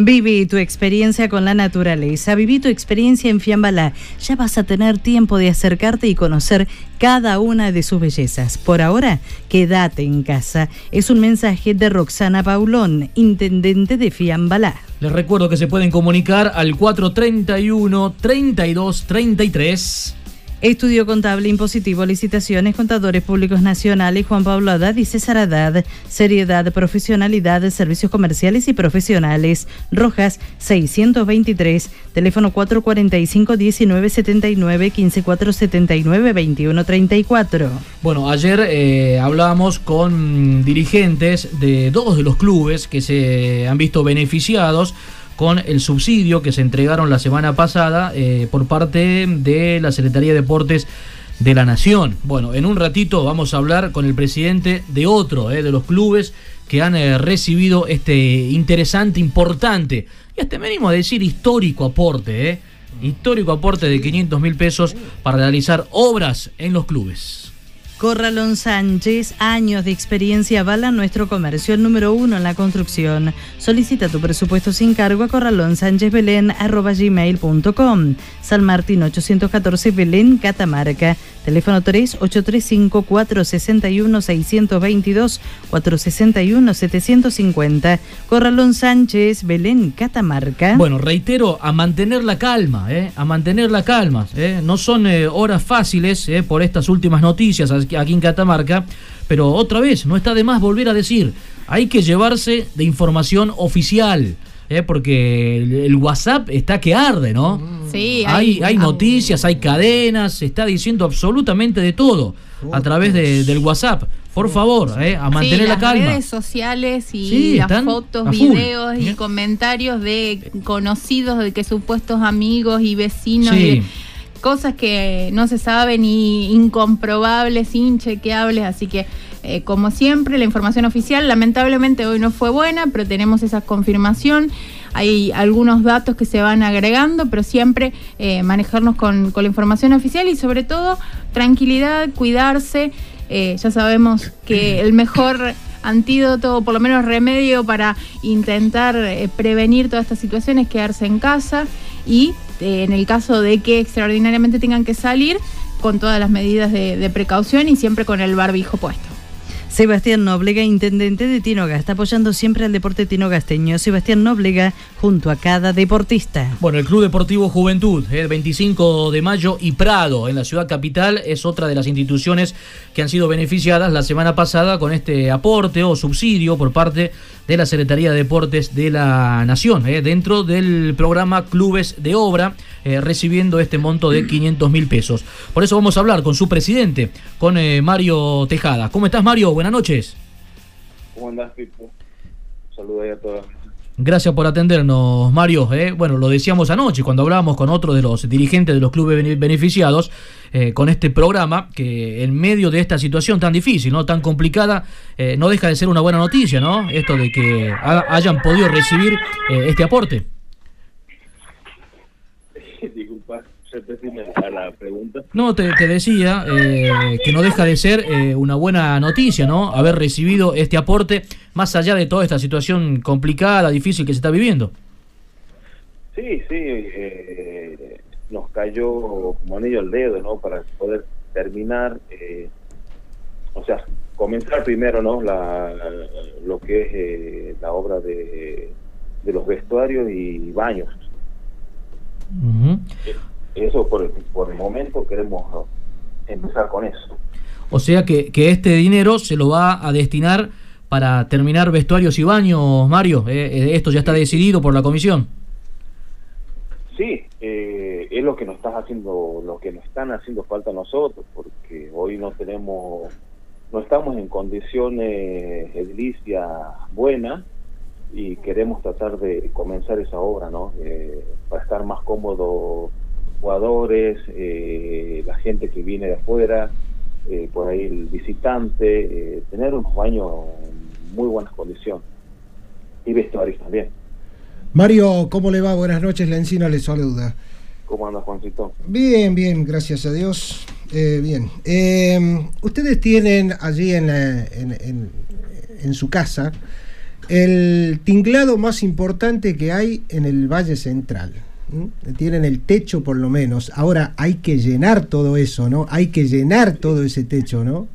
Viví tu experiencia con la naturaleza, viví tu experiencia en Fiambalá. Ya vas a tener tiempo de acercarte y conocer cada una de sus bellezas. Por ahora, quédate en casa. Es un mensaje de Roxana Paulón, intendente de Fiambalá. Les recuerdo que se pueden comunicar al 431 3233 Estudio Contable Impositivo, Licitaciones, Contadores Públicos Nacionales, Juan Pablo Haddad y César Haddad. Seriedad, profesionalidad, servicios comerciales y profesionales. Rojas 623, teléfono 445-1979, 15479-2134. Bueno, ayer eh, hablábamos con dirigentes de dos de los clubes que se han visto beneficiados con el subsidio que se entregaron la semana pasada eh, por parte de la Secretaría de Deportes de la Nación. Bueno, en un ratito vamos a hablar con el presidente de otro eh, de los clubes que han eh, recibido este interesante, importante, y hasta venimos a decir histórico aporte, histórico aporte de 500 mil pesos para realizar obras en los clubes. Corralón Sánchez, años de experiencia avalan nuestro comercio, el número uno en la construcción. Solicita tu presupuesto sin cargo a corralonsánchezbelén.com. San Martín 814 Belén, Catamarca. Teléfono 3 835 461 622 461 750. Corralón Sánchez, Belén, Catamarca. Bueno, reitero, a mantener la calma, ¿eh? a mantener la calma. ¿eh? No son eh, horas fáciles por estas últimas noticias aquí en Catamarca, pero otra vez, no está de más volver a decir, hay que llevarse de información oficial. ¿Eh? porque el, el WhatsApp está que arde, ¿no? Sí, Hay, hay noticias, hay cadenas, se está diciendo absolutamente de todo a través de- del WhatsApp. Por favor, ¿eh? a mantener Sí, la las calma. redes sociales y Sí, las están fotos, videos y comentarios de conocidos, de que supuestos amigos y vecinos, Sí. y de cosas que no se saben y incomprobables, inchequeables, así que eh, como siempre la información oficial lamentablemente hoy no fue buena, pero tenemos esa confirmación. Hay algunos datos que se van agregando, pero siempre eh, manejarnos con, con la información oficial y sobre todo tranquilidad, cuidarse. Eh, ya sabemos que el mejor antídoto, o por lo menos remedio para intentar eh, prevenir toda esta situación es quedarse en casa y eh, en el caso de que extraordinariamente tengan que salir, con todas las medidas de, de precaución y siempre con el barbijo puesto. Sebastián Nóblega, intendente de Tinoga, está apoyando siempre al deporte tinogasteño. Sebastián Nóblega, junto a cada deportista. Bueno, el Club Deportivo Juventud, el 25 de mayo y Prado, en la ciudad capital, es otra de las instituciones que han sido beneficiadas la semana pasada con este aporte o subsidio por parte de la Secretaría de Deportes de la Nación, eh, dentro del programa Clubes de Obra, eh, recibiendo este monto de 500 mil pesos. Por eso vamos a hablar con su presidente, con eh, Mario Tejada. ¿Cómo estás, Mario? Buenas noches. ¿Cómo andás, Pipo? Saludos ahí a todos. Gracias por atendernos, Mario. eh. Bueno, lo decíamos anoche cuando hablábamos con otro de los dirigentes de los clubes bene- beneficiados eh, con este programa, que en medio de esta situación tan difícil, no tan complicada, eh, no deja de ser una buena noticia, ¿no? Esto de que ha- hayan podido recibir eh, este aporte. Disculpa, repetirme a la pregunta. No, te, te decía eh, que no deja de ser eh, una buena noticia, ¿no? Haber recibido este aporte más allá de toda esta situación complicada, difícil que se está viviendo. Sí, sí, eh, nos cayó como anillo al dedo, ¿no? Para poder terminar, o sea, comenzar primero, ¿no? La, lo que es la obra de, de los vestuarios y baños. Ujú. Eso por, el- por el momento queremos empezar con eso. O sea que, que este dinero se lo va a destinar para terminar vestuarios y baños, Mario. Eh, eh, esto ya está decidido por la comisión. Sí, eh, es lo que nos estás haciendo, lo que nos están haciendo falta a nosotros, porque hoy no tenemos, no estamos en condiciones edilicias buenas y queremos tratar de comenzar esa obra, ¿no? Eh, para estar más cómodos jugadores, eh, la gente que viene de afuera, eh, por ahí el visitante, eh, tener unos baños en muy buenas condiciones y vestuarios también. Mario, ¿cómo le va? Buenas noches, la encina le saluda. ¿Cómo anda Juancito? Bien, bien, gracias a Dios. Eh, bien. Eh, ustedes tienen allí en, la- en, en- en su casa el tinglado más importante que hay en el Valle Central. ¿M? Tienen el techo por lo menos. Ahora hay que llenar todo eso, ¿no? Hay que llenar todo ese techo, ¿no?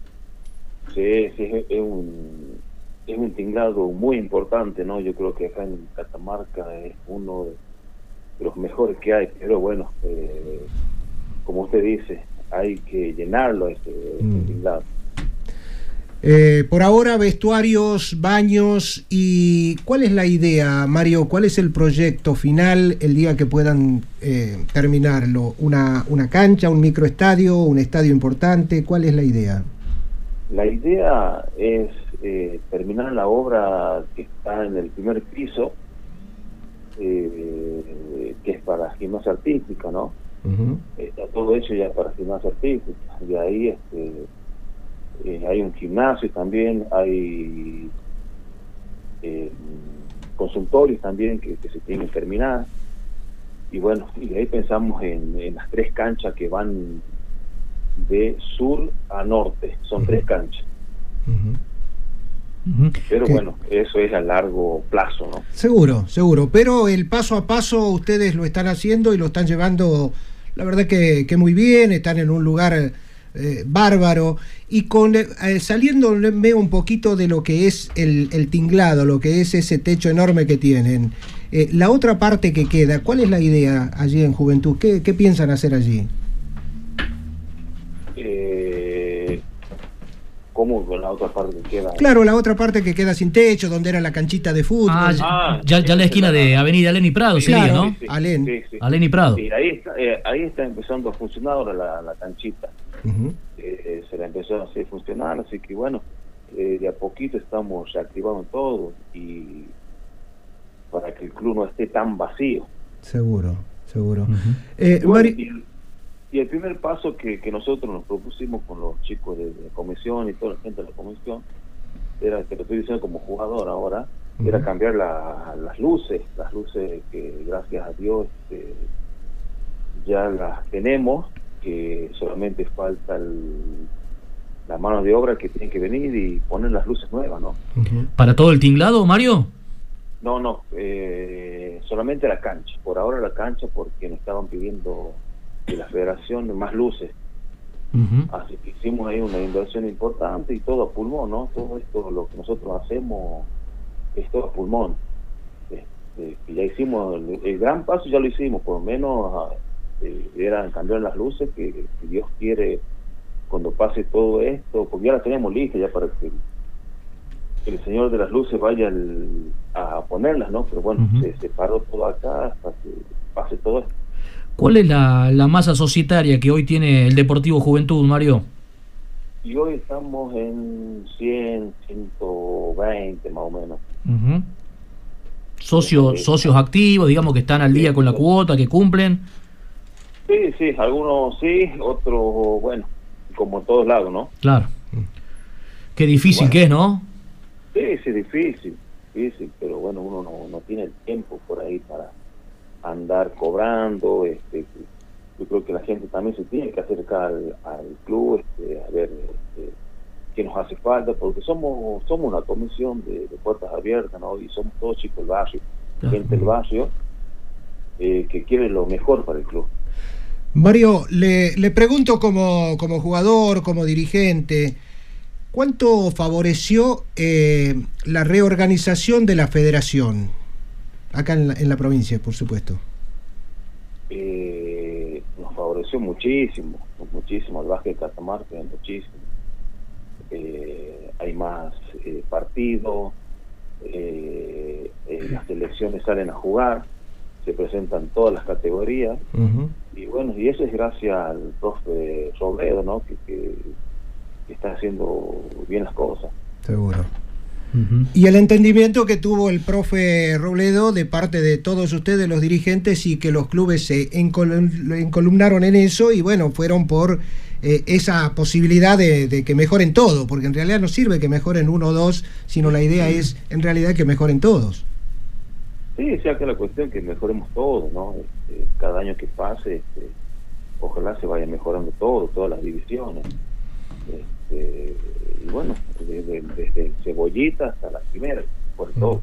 Sí, sí, es, es un es un tinglado muy importante, ¿no? Yo creo que acá en Catamarca es uno de los mejores que hay, pero bueno, eh, como usted dice, hay que llenarlo este, este Mm. tinglado. Eh, por ahora, vestuarios, baños y ¿cuál es la idea, Mario? ¿Cuál es el proyecto final el día que puedan eh, terminarlo? ¿Una, ¿Una cancha, un microestadio, un estadio importante? ¿Cuál es la idea? La idea es eh, terminar la obra que está en el primer piso, eh, que es para gimnasia artística, ¿no? está todo hecho ya para gimnasia artística y ahí este eh, hay un gimnasio también hay eh, consultorios también que, que se tienen que terminar. Y bueno y de ahí pensamos en, en las tres canchas que van de sur a norte. Son tres canchas. Pero ¿Qué? bueno eso es a largo plazo no Seguro, seguro. Pero el paso a paso ustedes lo están haciendo y lo están llevando, la verdad que, que muy bien, están en un lugar eh, bárbaro. Y con eh, saliéndome un poquito de lo que es el, el tinglado, lo que es ese techo enorme que tienen, eh, la otra parte que queda, ¿cuál es la idea allí en Juventud? ¿Qué, qué piensan hacer allí? eh, ¿Cómo la otra parte que queda? Claro, la otra parte que queda sin techo, donde era la canchita de fútbol. Ah, ya, ya la esquina de Avenida Alén y Prado sería, Claro, ¿no? sí. Sí. Alén y Prado. Sí, ahí está, eh, ahí está empezando a funcionar ahora la, la canchita. Eh, se la empezó a hacer funcionar, así que bueno, eh, de a poquito estamos reactivando todo y para que el club no esté tan vacío. Seguro, seguro. Eh, Y bueno, Mari- y, el- y el primer paso que, que nosotros nos propusimos con los chicos de, de comisión y toda la gente de la comisión, era, te lo estoy diciendo como jugador ahora, era cambiar la- las luces, las luces que gracias a Dios este, ya las tenemos, que solamente falta el- la mano de obra que tiene que venir y poner las luces nuevas, ¿no? ¿Para todo el tinglado, Mario? No, no, eh, solamente la cancha. Por ahora la cancha porque nos estaban pidiendo de la federación más luces. Así que hicimos ahí una inversión importante y todo a pulmón, ¿no? Todo esto, lo que nosotros hacemos, es todo a pulmón. Este, ya hicimos, el, el gran paso ya lo hicimos, por lo menos ah, eh, era cambiar las luces, que, Dios quiere cuando pase todo esto, porque ya las teníamos listas ya para que el señor de las luces vaya al- a ponerlas, ¿no? Pero bueno, se, se paró todo acá hasta que pase todo esto. ¿Cuál es la, la masa societaria que hoy tiene el Deportivo Juventud, Mario? Y hoy estamos en 100, 120 más o menos. Socios, socios activos, digamos que están al día con la cuota, que cumplen. Sí, sí, algunos sí, otros, bueno, como en todos lados, ¿no? Claro. Qué difícil que es, ¿no? Sí, sí, difícil, difícil, pero bueno, uno no, no tiene el tiempo por ahí para andar cobrando. Este, yo creo que la gente también se tiene que acercar al, al club, este, a ver este, qué nos hace falta, porque somos somos una comisión de, de puertas abiertas, ¿no? Y somos todos chicos del barrio, gente del barrio, eh, que quiere lo mejor para el club. Mario, le, le pregunto como, como jugador, como dirigente, ¿cuánto favoreció eh, la reorganización de la federación? Acá en la, en la provincia, por supuesto. eh, nos favoreció muchísimo, muchísimo, el básquet de Catamarca, muchísimo. Eh, hay más eh, partidos, eh, eh, las selecciones salen a jugar, se presentan todas las categorías, y bueno, y eso es gracias al profe Robledo, ¿no? Que, que- que está haciendo bien las cosas. Seguro. Y el entendimiento que tuvo el profe Robledo de parte de todos ustedes, los dirigentes, y que los clubes se encol- encolumnaron en eso y bueno, fueron por eh, esa posibilidad de, de que mejoren todo, porque en realidad no sirve que mejoren uno o dos, sino la idea es en realidad que mejoren todos. Sí, sea que la cuestión que mejoremos todo, ¿no? Este, cada año que pase, este, ojalá se vaya mejorando todo, todas las divisiones. Este, y bueno, desde, desde cebollita hasta la primera, por todo.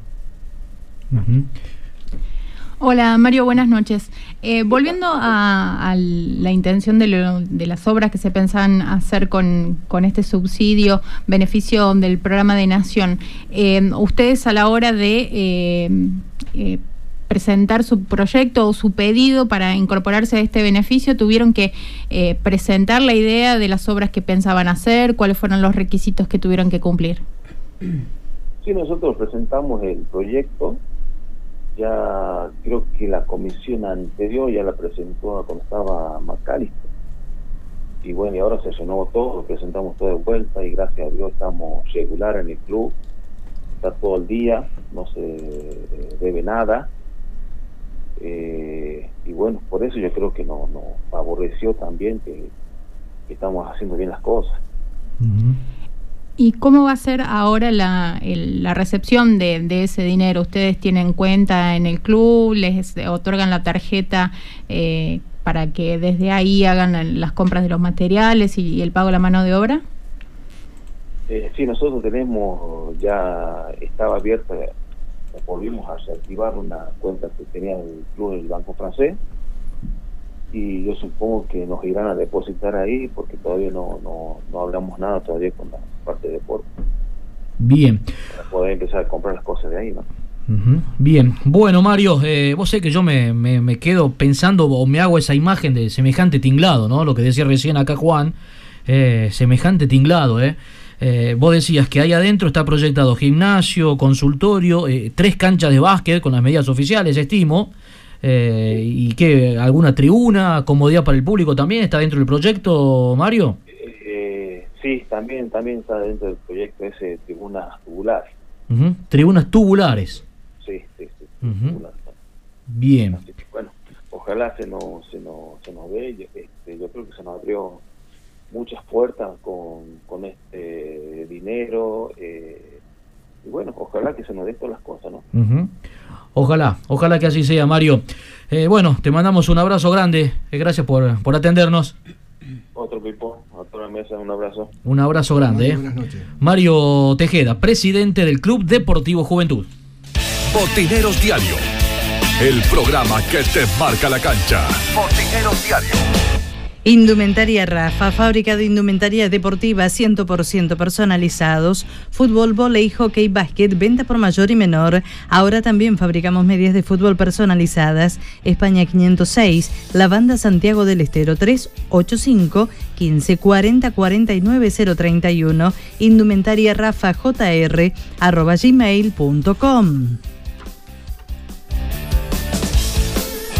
Hola Mario, buenas noches. Eh, volviendo a, a la intención de, lo- de las obras que se pensaban hacer con, con este subsidio, beneficio del programa de Nación, eh, ustedes a la hora de eh, eh, presentar su proyecto o su pedido para incorporarse a este beneficio, tuvieron que eh, presentar la idea de las obras que pensaban hacer, cuáles fueron los requisitos que tuvieron que cumplir. Sí, nosotros presentamos el proyecto, ya creo que la comisión anterior ya la presentó cuando estaba Macalister. Y bueno, y ahora se renovó todo, lo presentamos todo de vuelta y gracias a Dios estamos regular en el club, está todo el día, no se debe nada. Eh, y bueno, por eso yo creo que nos no favoreció también que estamos haciendo bien las cosas. ¿Y cómo va a ser ahora la, el- la recepción de, de ese dinero? ¿Ustedes tienen cuenta en el club? ¿Les otorgan la tarjeta eh, para que desde ahí hagan las compras de los materiales y, el pago de la mano de obra? Eh, sí, nosotros tenemos, ya estaba abierta, volvimos a reactivar una cuenta que tenía el club del Banco Francés y yo supongo que nos irán a depositar ahí porque todavía no, no, no hablamos nada todavía con la parte de deporte Bien. para poder empezar a comprar las cosas de ahí, ¿no? Bien, bueno Mario, eh, vos sé que yo me, me- me quedo pensando o me hago esa imagen de semejante tinglado, ¿no? Lo que decía recién acá Juan, eh, semejante tinglado, ¿eh? Eh, vos decías que ahí adentro está proyectado gimnasio, consultorio, eh, tres canchas de básquet con las medidas oficiales, estimo. Eh, ¿Y qué? ¿Alguna tribuna? ¿Comodidad para el público también? ¿Está dentro del proyecto, Mario? Eh, sí, también, también está dentro del proyecto ese tribunas tubulares. Tribunas tubulares. Sí, sí, sí. Ujú. tubulares. Bien. Así que, bueno, ojalá se nos, se nos, se nos ve. Yo, este, yo creo que se nos abrió muchas puertas con, con este dinero. eh, y bueno, ojalá que se nos den todas las cosas, ¿no? Ujú. Ojalá, ojalá que así sea, Mario. Eh, bueno, te mandamos un abrazo grande. eh, gracias por, por atendernos. Otro pipo, a toda la mesa, un abrazo. Un abrazo grande. eh. Buenas noches. Mario Tejeda, presidente del Club Deportivo Juventud. Botineros Diario. El programa que te marca la cancha. Botineros Diario. Indumentaria Rafa, fábrica de indumentaria deportiva 100% personalizados, fútbol, volei, hockey, básquet, venta por mayor y menor. Ahora también fabricamos medias de fútbol personalizadas. España 506, La Banda Santiago del Estero 385 1540 49 031, indumentaria Rafa JR arroba gmail.com.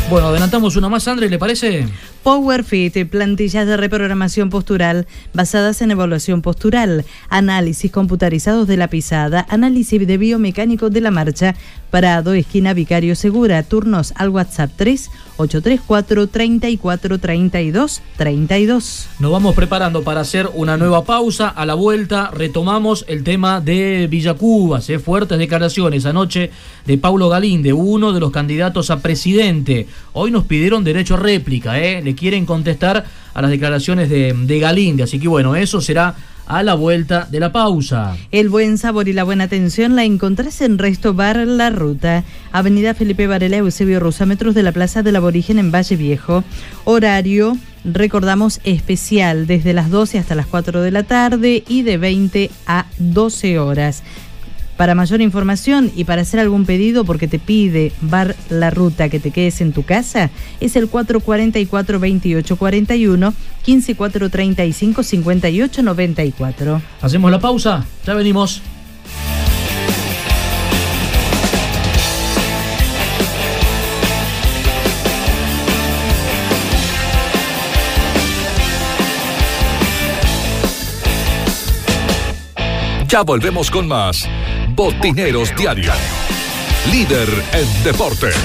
Bueno, adelantamos una más, André, ¿le parece? PowerFit, plantillas de reprogramación postural basadas en evaluación postural, análisis computarizados de la pisada, análisis de biomecánico de la marcha, parado, esquina Vicario Segura, turnos al WhatsApp 3 834 34 32 32. Nos vamos preparando para hacer una nueva pausa. A la vuelta retomamos el tema de Villa Cubas. ¿eh? Fuertes declaraciones anoche de Paulo Galinde, uno de los candidatos a presidente. Hoy nos pidieron derecho a réplica. ¿eh? Quieren contestar a las declaraciones de, de Galinde. Así que bueno, eso será a la vuelta de la pausa. El buen sabor y la buena atención la encontrás en Resto Bar La Ruta, Avenida Felipe Varela, Eusebio Rosa, metros de la Plaza del Aborigen en Valle Viejo. Horario, recordamos, especial, desde las 12 hasta las 4 de la tarde y de 20 a 12 horas. Para mayor información y para hacer algún pedido porque te pide Bar La Ruta que te quedes en tu casa, es el 444-2841, 15435-5894. Hacemos la pausa, ya venimos. Ya volvemos con más Botineros Diario. Líder en deportes.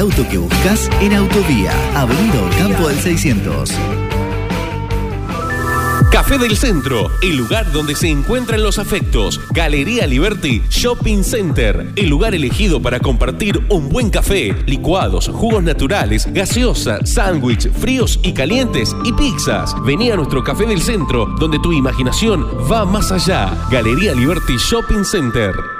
Auto que buscas en Autovía, Avenida Campo del 600. Café del Centro, el lugar donde se encuentran los afectos. Galería Liberty Shopping Center, el lugar elegido para compartir un buen café, licuados, jugos naturales, gaseosa, sándwich, fríos y calientes y pizzas. Vení a nuestro Café del Centro, donde tu imaginación va más allá. Galería Liberty Shopping Center.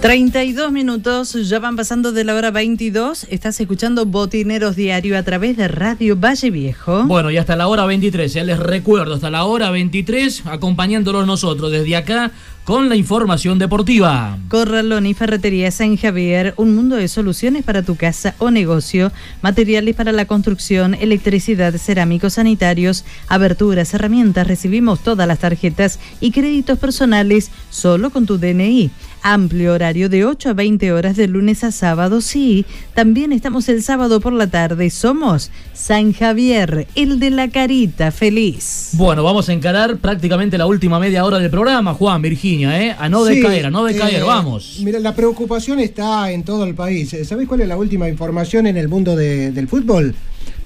Treinta y dos minutos, ya van pasando de la hora 22. Estás escuchando Botineros Diario a través de Radio Valle Viejo. Bueno, y hasta la hora 23, ya les recuerdo, hasta la hora 23, acompañándolos nosotros desde acá con la información deportiva. Corralón y Ferretería San Javier, un mundo de soluciones para tu casa o negocio, materiales para la construcción, electricidad, cerámicos sanitarios, aberturas, herramientas, recibimos todas las tarjetas y créditos personales solo con tu DNI. Amplio horario de 8 a 20 horas de lunes a sábado, sí. También estamos el sábado por la tarde. Somos San Javier, el de la carita feliz. Bueno, vamos a encarar prácticamente la última media hora del programa, Juan, Virginia, ¿eh? A no Sí, decaer, a no decaer, eh, vamos. Mira, la preocupación está en todo el país. Eh, ¿Sabés cuál es la última información en el mundo de- del fútbol?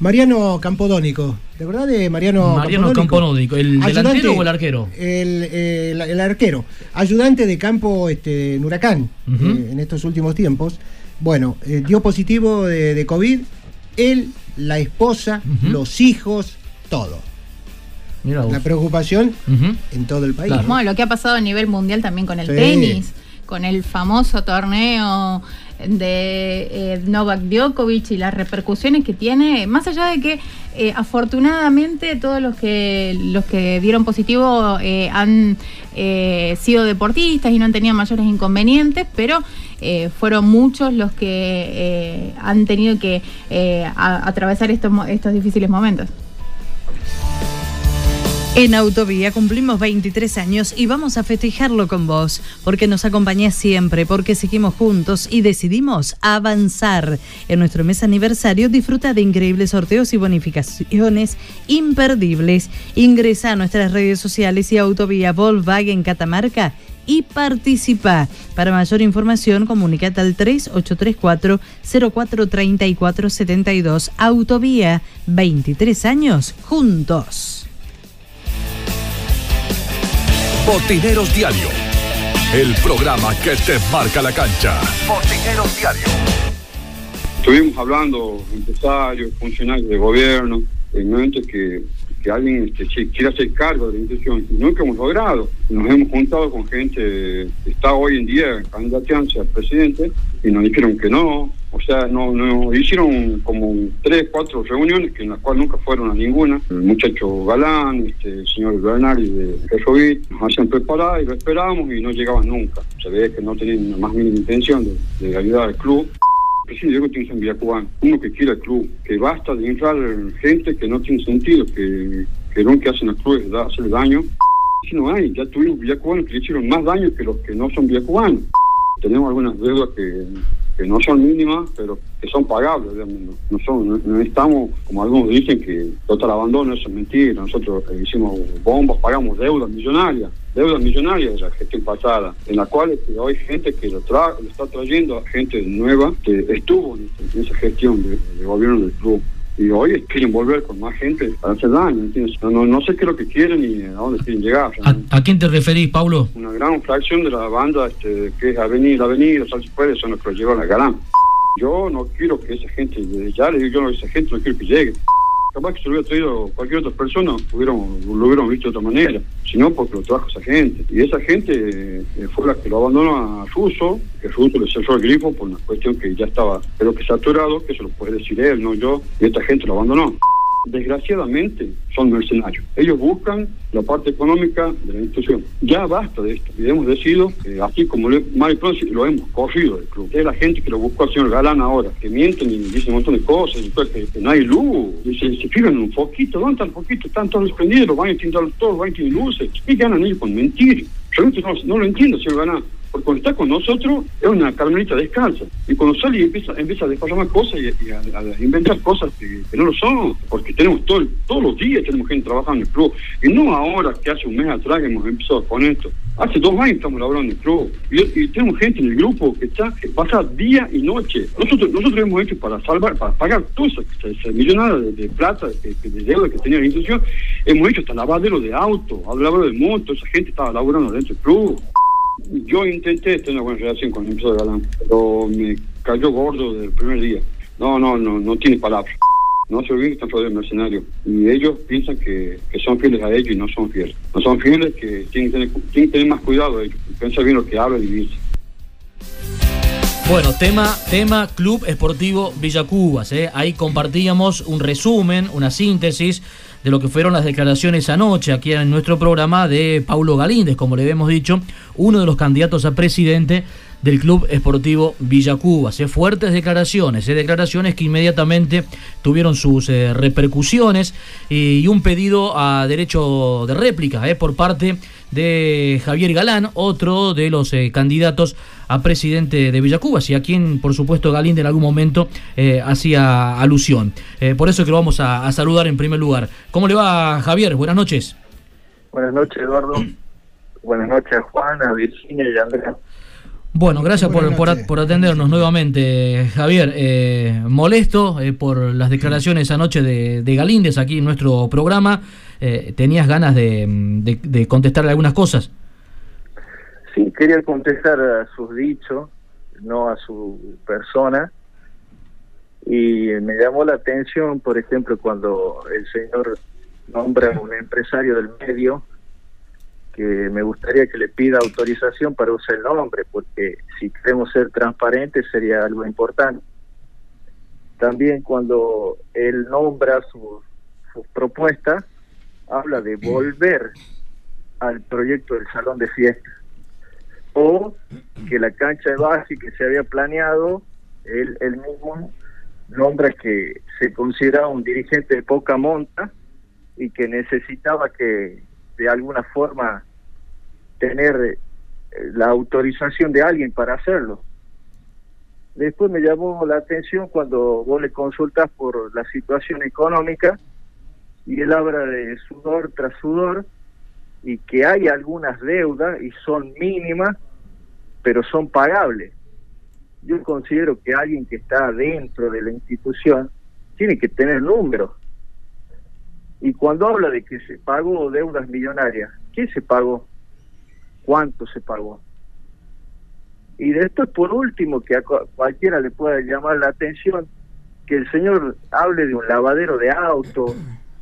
Mariano Campodónico. ¿De verdad de Mariano, Mariano Campodónico, ¿el delantero o el arquero? El, el- el arquero. Ayudante de campo este, en Huracán eh, en estos últimos tiempos. Bueno, eh, dio positivo de, de COVID. Él, la esposa, los hijos, todo. Mira vos. La preocupación en todo el país. Bueno, lo que ha pasado a nivel mundial también con el Sí. tenis, con el famoso torneo de eh, Novak Djokovic y las repercusiones que tiene, más allá de que eh, afortunadamente todos los que los que dieron positivo eh, han sido deportistas y no han tenido mayores inconvenientes, pero fueron muchos los que han tenido que atravesar estos, estos difíciles momentos. En Autovía cumplimos 23 años y vamos a festejarlo con vos, porque nos acompañás siempre, porque seguimos juntos y decidimos avanzar. En nuestro mes aniversario disfruta de increíbles sorteos y bonificaciones imperdibles. Ingresa a nuestras redes sociales y Autovía Volkswagen Catamarca y participa. Para mayor información, comunicate al 3834 043472 Autovía, 23 años juntos. Botineros Diario, el programa que te marca la cancha. Botineros Diario. Estuvimos hablando, empresarios, funcionarios de gobierno, en momentos que, que alguien este, quiera hacer cargo de la institución. Y nunca hemos logrado. Nos hemos juntado con gente que está hoy en día candidateándose a presidente y nos dijeron que no. O sea, no, no hicieron como tres, cuatro reuniones que en las cuales nunca fueron a ninguna. El muchacho Galán, este, el señor Bernardi de Ferrovit, nos hacían preparar y lo esperábamos y no llegaban nunca. Se ve que no tenían la más mínima intención de, de ayudar al club. Presidente Diego tiene en Villa Cubán, uno que quiera el club, que basta de entrar gente que no tiene sentido, que, que lo que hacen al club es da- hacerle daño. Si no hay, ya tuvimos villacubanos que le hicieron más daño que los que no son villacubanos. Tenemos algunas deudas que, que no son mínimas, pero que son pagables, digamos, no, no estamos, como algunos dicen, que total abandono, eso es mentira. Nosotros eh, hicimos bombas, pagamos deudas millonarias, deudas millonarias de la gestión pasada, en la cual este, hay gente que lo, tra lo está trayendo, gente nueva que estuvo en esa gestión de, de gobierno del club. Y hoy quieren volver con más gente para hacer daño, ¿entiendes? No, no, no sé qué es lo que quieren ni a dónde quieren llegar. ¿A, a quién te referís, Pablo? Una gran fracción de la banda este, que es Avenida, Avenida, Salsi Pérez, son los que lo llevan a Galán. Yo no quiero que esa gente, ya digo yo a esa gente, no quiero que llegue. Capaz que se lo hubiera traído cualquier otra persona, hubiéramos, lo hubiéramos visto de otra manera, sino porque lo trajo esa gente. Y esa gente eh, fue la que lo abandonó a Russo, que Russo le cerró el grifo por una cuestión que ya estaba, creo que saturado, que eso lo puede decir él, no yo, y esta gente lo abandonó. Desgraciadamente son mercenarios. Ellos buscan la parte económica de la institución. Ya basta de esto. Y hemos decidido, eh, así como le, Mario Pronsi, lo hemos corrido del club. Es la gente que lo buscó al señor Galán ahora, que mienten y dicen un montón de cosas, después que, no hay luz. Y se, fijan un foquito, ¿dónde está el? Están todos desprendidos, los baños tienen todos, los baños tienen luces. ¿Qué ganan ellos con mentir? Realmente no, no lo entiendo, señor Galán. Porque cuando está con nosotros es una carmelita descalza. Y cuando sale y empieza, empieza a desparramar cosas y, a, inventar cosas que, no lo son. Porque tenemos todo, todos los días tenemos gente trabajando en el club. Y no ahora que hace un mes atrás hemos empezado con esto. Hace dos años estamos laborando en el club. Y, tenemos gente en el grupo que está que pasa día y noche. Nosotros nosotros hemos hecho para salvar, para pagar toda esa, esa- esa millonada de, de plata, de, de deuda que tenía la institución. Hemos hecho hasta lavadero de auto, lavadero de moto. Esa gente estaba laborando dentro del club. Yo intenté tener una buena relación con el empresario Galán, pero me cayó gordo desde el primer día. No, no, no, no tiene palabras. No se olviden que están rodeados de mercenarios. Y ellos piensan que, que son fieles a ellos y no son fieles. No son fieles que tienen que tener, tienen que tener más cuidado ellos. y Pensar bien lo que hablan y dicen. Bueno, tema, tema Club Esportivo Villacubas. ¿eh? Ahí compartíamos un resumen, una síntesis de lo que fueron las declaraciones anoche aquí en nuestro programa de Paulo Galíndez, como le habíamos dicho, uno de los candidatos a presidente del Club Esportivo Villacubas. ¿eh? Fuertes declaraciones, ¿eh? declaraciones que inmediatamente tuvieron sus eh, repercusiones y, y un pedido a derecho de réplica ¿eh? por parte de Javier Galán, otro de los eh, candidatos a presidente de Villacubas y a quien, por supuesto, Galín en algún momento eh, hacía alusión. Eh, por eso que lo vamos a, a saludar en primer lugar. ¿Cómo le va, Javier? Buenas noches. Buenas noches, Eduardo. Buenas noches a Juana, Virginia y Andrea. Bueno, gracias por, por, atendernos nuevamente, Javier. Eh, molesto eh, por las declaraciones anoche de, de Galíndez aquí en nuestro programa. Eh, ¿Tenías ganas de, de, de contestarle algunas cosas? Sí, quería contestar a sus dichos, no a su persona. Y me llamó la atención, por ejemplo, cuando el señor nombra a un empresario del medio, que me gustaría que le pida autorización para usar el nombre, porque si queremos ser transparentes sería algo importante. También cuando él nombra sus propuestas, habla de volver al proyecto del salón de fiestas o que la cancha de base que se había planeado, él, él mismo nombra que se consideraba un dirigente de poca monta y que necesitaba que de alguna forma tener eh, la autorización de alguien para hacerlo. Después me llamó la atención cuando vos le consultas por la situación económica y él habla de sudor tras sudor y que hay algunas deudas y son mínimas, pero son pagables. Yo considero que alguien que está dentro de la institución tiene que tener números. Y cuando habla de que se pagó deudas millonarias, ¿qué se pagó? cuánto se pagó. Y después, por último, que a cua- cualquiera le pueda llamar la atención, que el señor hable de un lavadero de auto,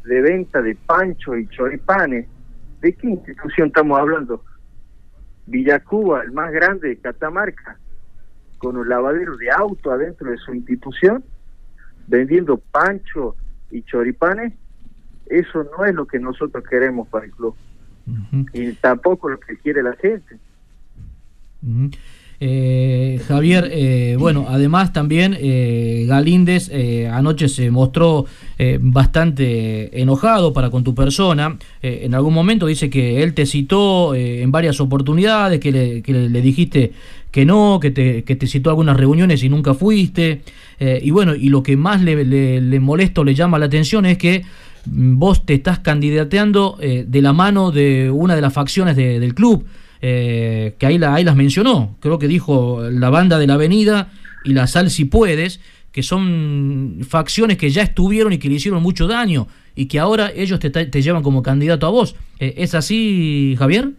de venta de pancho y choripanes. ¿De qué institución estamos hablando? Villacuba, el más grande de Catamarca, con un lavadero de auto adentro de su institución, vendiendo pancho y choripanes. Eso no es lo que nosotros queremos para el club. Y tampoco lo que quiere la gente. Eh, Javier, eh, bueno, además también eh, Galíndez eh, anoche se mostró eh, bastante enojado para con tu persona. Eh, en algún momento dice que él te citó en varias oportunidades, que le, dijiste que no, que te, citó algunas reuniones y nunca fuiste. Y bueno, y lo que más le, le, le le llama la atención es que vos te estás candidateando de la mano de una de las facciones de- del club eh, que ahí, la, las mencionó. Creo que dijo la banda de la avenida y la sal si puedes, que son facciones que ya estuvieron y que le hicieron mucho daño y que ahora ellos te, llevan como candidato a vos. Eh, ¿Es así, Javier?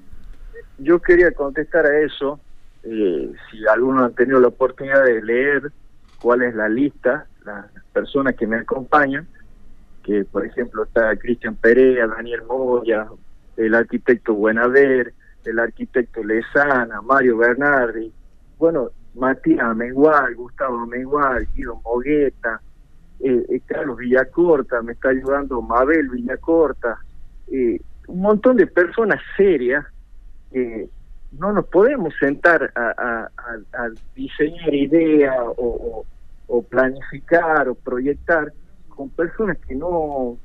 Yo quería contestar a eso, eh, si alguno ha tenido la oportunidad de leer cuál es la lista, las personas que me acompañan, que por ejemplo está Cristian Perea, Daniel Moya, el arquitecto Buenaver, el arquitecto Lezana, Mario Bernardi, bueno, Matías Mengual, Gustavo Mengual, Guido Mogueta, eh, eh, Carlos Villacorta, me está ayudando Mabel Villacorta, eh, un montón de personas serias que no nos podemos sentar a, diseñar ideas o- o planificar o proyectar con personas que no,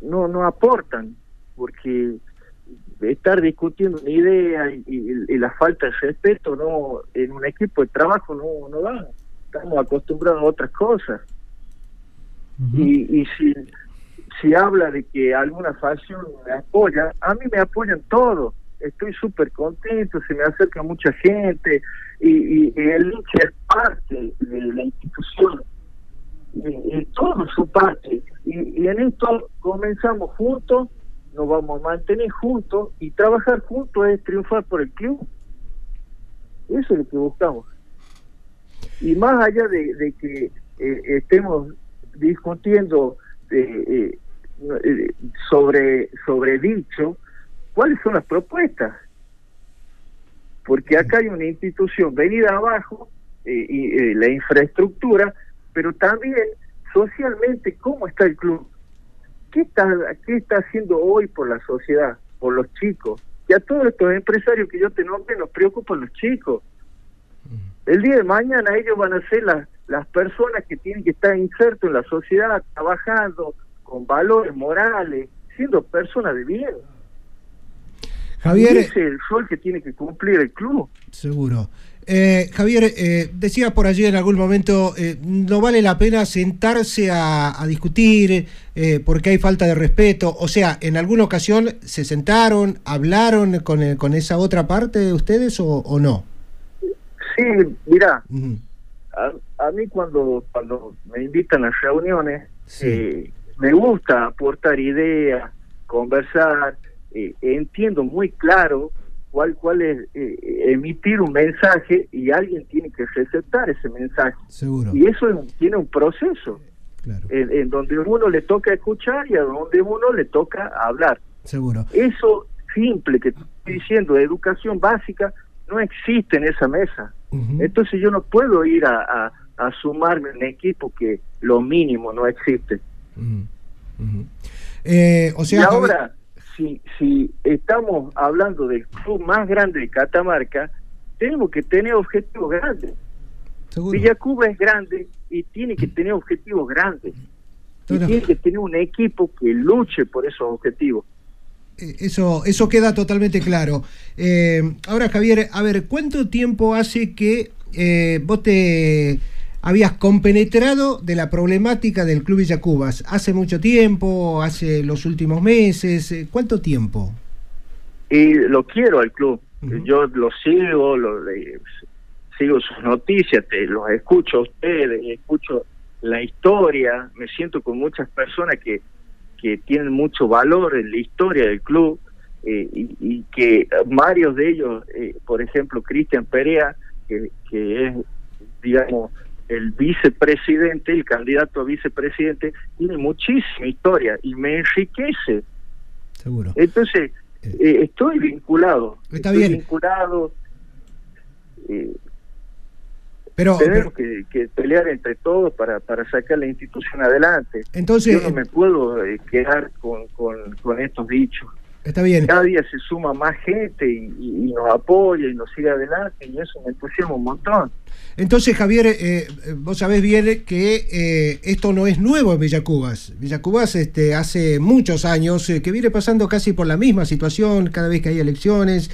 no, no aportan, porque estar discutiendo una idea y, y- y la falta de respeto no en un equipo de trabajo no, no da. Estamos acostumbrados a otras cosas. Y, y si, si habla de que alguna facción me apoya, a mí me apoyan todos. Estoy súper contento, se me acerca mucha gente y, y- el hincha es parte de la institución. Y, todos son parte. Y en esto comenzamos juntos, nos vamos a mantener juntos y trabajar juntos es triunfar por el club. Eso es lo que buscamos. Y más allá de, que eh, estemos discutiendo eh, eh, sobre, sobre dicho, ¿cuáles son las propuestas? Porque acá hay una institución venida abajo eh, y la infraestructura, pero también socialmente, ¿cómo está el club? ¿Qué está, ¿Qué está haciendo hoy por la sociedad, por los chicos? Y a todos estos empresarios que yo te nombre nos preocupan los chicos. El día de mañana ellos van a ser las, las personas que tienen que estar insertos en la sociedad, trabajando con valores morales, siendo personas de bien. Javier, Y ese es el rol que tiene que cumplir el club. Seguro. Eh, Javier, eh, decía por allí en algún momento, eh, no vale la pena sentarse a, a discutir eh, porque hay falta de respeto. O sea, ¿en alguna ocasión se sentaron, hablaron con, eh, con esa otra parte de ustedes o, o no? Sí, mira, a, a mí cuando cuando me invitan a reuniones, eh, me gusta aportar ideas, conversar, entiendo muy claro cuál cuál es eh, emitir un mensaje y alguien tiene que receptar ese mensaje. Seguro. Y eso es un- tiene un proceso en, en donde uno le toca escuchar y a donde uno le toca hablar. Seguro. Eso simple que estoy diciendo, educación básica, no existe en esa mesa. Entonces yo no puedo ir a, a, a sumarme en un equipo que lo mínimo no existe. Eh, o sea, y ahora, si, si estamos hablando del club más grande de Catamarca, tenemos que tener objetivos grandes. Villacuba es grande y tiene que tener objetivos grandes. Y tiene que tener un equipo que luche por esos objetivos. Eh, Eso, eso queda totalmente claro. Eh, ahora, Javier, a ver, ¿cuánto tiempo hace que eh, vos te habías compenetrado de la problemática del Club Villacubas? ¿Hace mucho tiempo? ¿Hace los últimos meses? Eh, ¿Cuánto tiempo? y lo quiero al club. Yo lo sigo, lo, sigo sus noticias, te, los escucho a ustedes, escucho la historia, me siento con muchas personas que, que tienen mucho valor en la historia del club, eh, y, y que varios de ellos, eh, por ejemplo, Cristian Perea, que, que es, digamos, el vicepresidente, el candidato a vicepresidente, tiene muchísima historia y me enriquece. Seguro. Entonces, eh, estoy vinculado. Está estoy bien. vinculado. eh, Pero- tenemos que, que pelear entre todos para, para sacar la institución adelante. Entonces- Yo no me puedo eh, quedar con, con, con estos dichos. Está bien. Cada día se suma más gente y, y- y nos apoya y nos sigue adelante y eso me entusiasma un montón. Entonces, Javier, eh, eh, vos sabés bien que eh, esto no es nuevo en Villacubas. Villacubas este, hace muchos años eh, que viene pasando casi por la misma situación cada vez que hay elecciones,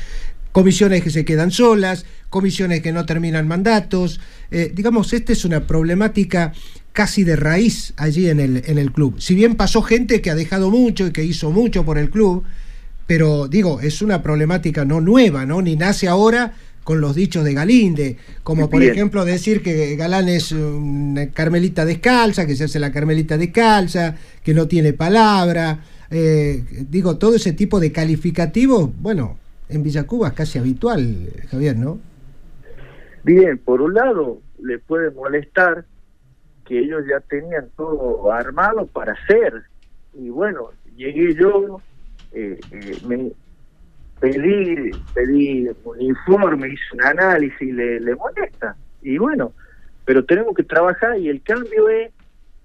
comisiones que se quedan solas, comisiones que no terminan mandatos. Eh, digamos, esta es una problemática casi de raíz allí en el, en el club. Si bien pasó gente que ha dejado mucho y que hizo mucho por el club, pero digo, es una problemática no nueva, ¿no? Ni nace ahora con los dichos de Galinde, como por ejemplo decir que Galán es una carmelita descalza, que se hace la carmelita descalza, que no tiene palabra, eh, digo, todo ese tipo de calificativos, bueno, en Villacuba es casi habitual, Javier, ¿no? Bien, por un lado, le puede molestar que ellos ya tenían todo armado para hacer. Y bueno, llegué yo, eh, eh, me pedí, pedí un informe, hice un análisis le, le molesta. Y bueno, pero tenemos que trabajar y el cambio es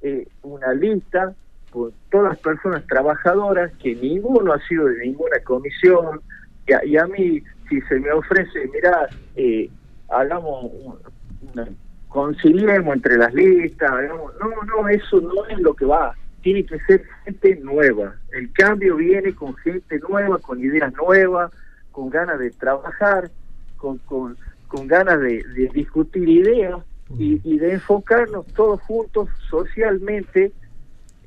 eh, una lista con todas las personas trabajadoras que ninguno ha sido de ninguna comisión y a, y a mí si se me ofrece mira eh, hagamos un- una- conciliemos entre las listas no no eso no es lo que va tiene que ser gente nueva el cambio viene con gente nueva con ideas nuevas con ganas de trabajar con con, con ganas de, de discutir ideas y, y de enfocarnos todos juntos socialmente